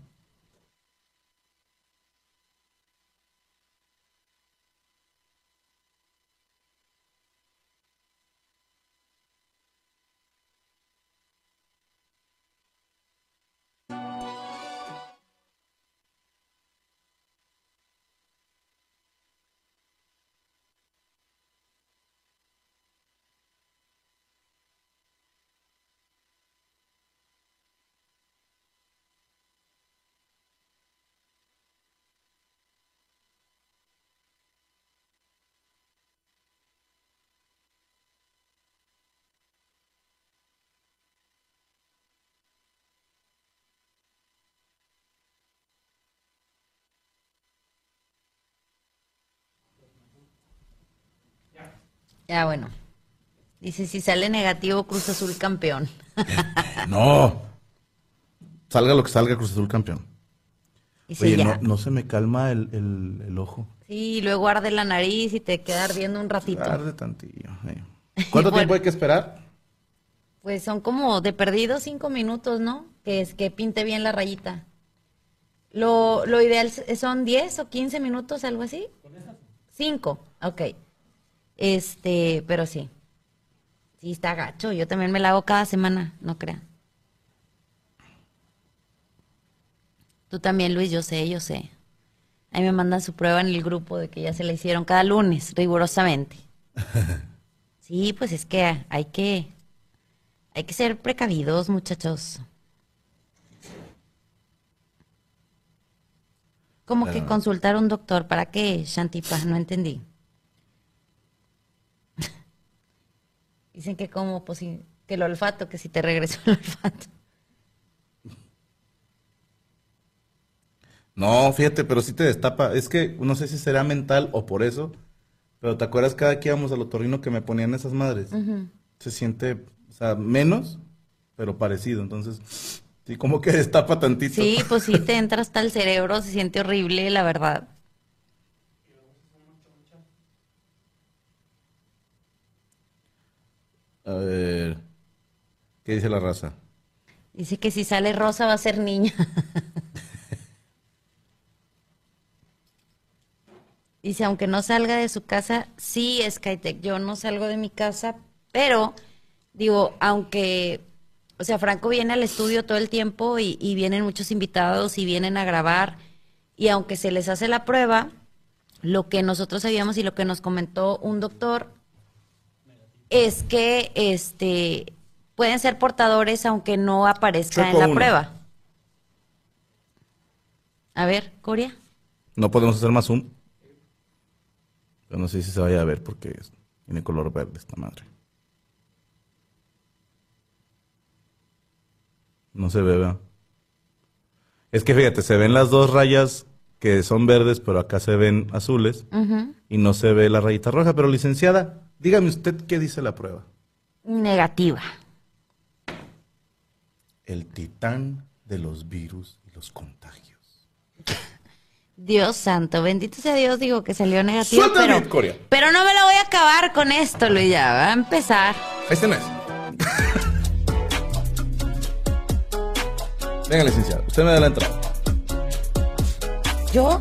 B: Ya, bueno. Dice, si sale negativo, Cruz Azul campeón.
A: No. Salga lo que salga, Cruz Azul campeón.
B: Dice,
A: Oye, no, no se me calma el, el- el ojo.
B: Sí, luego arde la nariz y te queda ardiendo un ratito.
A: Arde tantillo. eh. ¿Cuánto
B: Bueno.
A: tiempo hay que esperar?
B: Pues son como de perdido cinco minutos, ¿no? Que es que pinte bien la rayita. Lo, lo ideal son 10 o 15 minutos, algo así. Cinco, ok. Este, pero sí. Sí, está gacho. Yo también me la hago cada semana, no crean. Tú también, Luis, yo sé, yo sé. Ahí me mandan su prueba en el grupo de que ya se la hicieron cada lunes, rigurosamente. Sí, pues es que hay que, hay que ser precavidos, muchachos. Como que consultar a un doctor, ¿para qué, Shantipa? No entendí. Dicen que como, pues, si- que el olfato, que si te regresó el olfato.
A: No, fíjate, pero sí te destapa. Es que no sé si será mental o por eso, pero ¿te acuerdas cada que íbamos al otorrino que me ponían esas madres? Se siente, o sea, menos, pero parecido. Entonces, sí, como que destapa tantito.
B: Sí, pues sí, te entra hasta el cerebro, se siente horrible, la verdad.
A: A ver, ¿qué dice la raza?
B: Dice que si sale rosa va a ser niña. Dice, aunque no salga de su casa, sí, Skytech, yo no salgo de mi casa, pero digo, aunque, o sea, Franco viene al estudio todo el tiempo y, y vienen muchos invitados y vienen a grabar, y aunque se les hace la prueba, lo que nosotros sabíamos y lo que nos comentó un doctor es que este pueden ser portadores aunque no aparezca en la
A: uno.
B: prueba. A ver, Coria.
A: No podemos hacer más zoom. Pero no sé si se vaya a ver porque tiene color verde esta madre. No se ve, ¿verdad? Es que fíjate, se ven las dos rayas que son verdes, pero acá se ven azules. Y no se ve la rayita roja. Pero licenciada, dígame usted qué dice la prueba.
B: Negativa.
A: El titán de los virus y los contagios.
B: Dios santo, bendito sea Dios, digo que salió negativo, pero,
A: Coria.
B: pero no me lo voy a acabar con esto, Luis, ya va a empezar.
A: Este no es. Venga, licenciada, usted me da la entrada.
B: ¿Yo?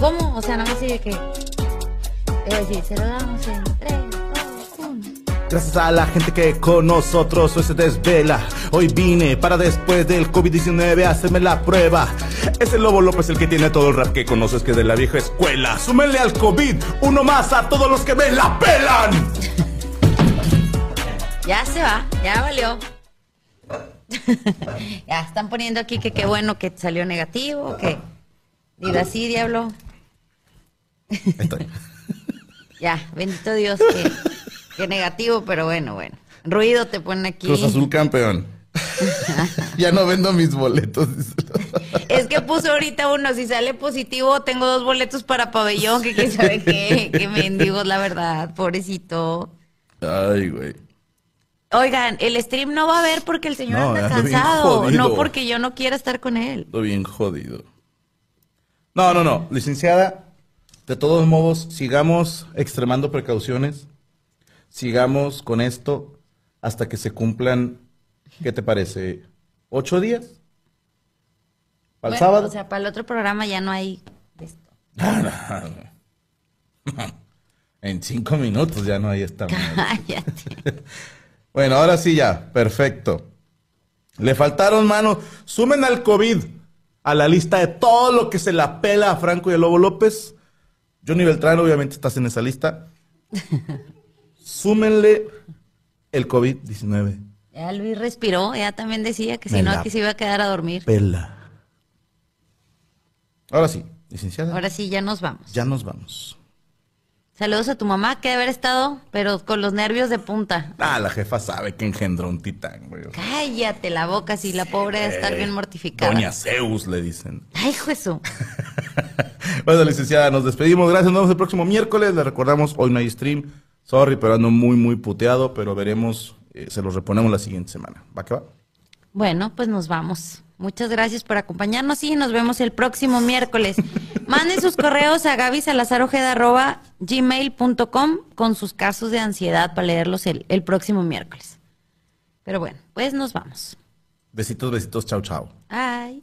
B: ¿Cómo? O sea, no me sigue que... Iba a decir, se lo damos en tres, dos, uno.
A: Gracias a la gente que con nosotros hoy se desvela. Hoy vine para después del COVID-19 hacerme la prueba. Es el Lobo López el que tiene todo el rap que conoces que es de la vieja escuela. Súmenle al COVID, uno más a todos los que me la pelan.
B: Ya se va, ya valió. Ya están poniendo aquí que qué bueno que salió negativo, que... Diga así, diablo.
A: Estoy.
B: Ya, bendito Dios, que, que negativo, pero bueno, bueno. Ruido te ponen aquí.
A: Cruz Azul campeón. ya no vendo mis boletos.
B: Es que puso ahorita uno, si sale positivo, tengo dos boletos para pabellón, que quién sabe qué, que mendigos, la verdad, pobrecito.
A: Ay, güey.
B: Oigan, el stream no va a haber porque el señor
A: No,
B: anda cansado, no porque yo no quiera estar con él.
A: Estoy bien jodido. No, no, no. Licenciada, de todos modos, sigamos extremando precauciones. Sigamos con esto hasta que se cumplan, ¿qué te parece? ¿Ocho días? ¿Para el
B: Bueno,
A: sábado?
B: O sea, para el otro programa ya no hay de esto.
A: en cinco minutos ya no hay esta.
B: Cállate.
A: Bueno, ahora sí ya, perfecto. Le faltaron manos. Sumen al COVID a la lista de todo lo que se la pela a Franco y a Lobo López. Johnny Beltrán, obviamente, estás en esa lista. Súmenle el COVID-19.
B: Ya Luis respiró, ya también decía que si no aquí se iba a quedar a dormir.
A: Pela. Ahora sí, licenciada.
B: Ahora sí, ya nos vamos.
A: Ya nos vamos.
B: Saludos a tu mamá, que debe haber estado, pero con los nervios de punta.
A: Ah, la jefa sabe que engendró un titán, güey.
B: Cállate la boca, si la pobre debe estar bien mortificada.
A: Doña Zeus, le dicen.
B: Ay, Jesús.
A: Bueno, licenciada, nos despedimos. Gracias. Nos vemos el próximo miércoles. Le recordamos, hoy no hay stream. Sorry, pero ando muy, muy puteado. Pero veremos, eh, se los reponemos la siguiente semana. ¿Va que va?
B: Bueno, pues nos vamos. Muchas gracias por acompañarnos y nos vemos el próximo miércoles. Manden sus correos a gabysalazarojeda.gmail.com con sus casos de ansiedad para leerlos el, el próximo miércoles. Pero bueno, pues nos vamos.
A: Besitos, besitos, chao, chao.
B: Ay.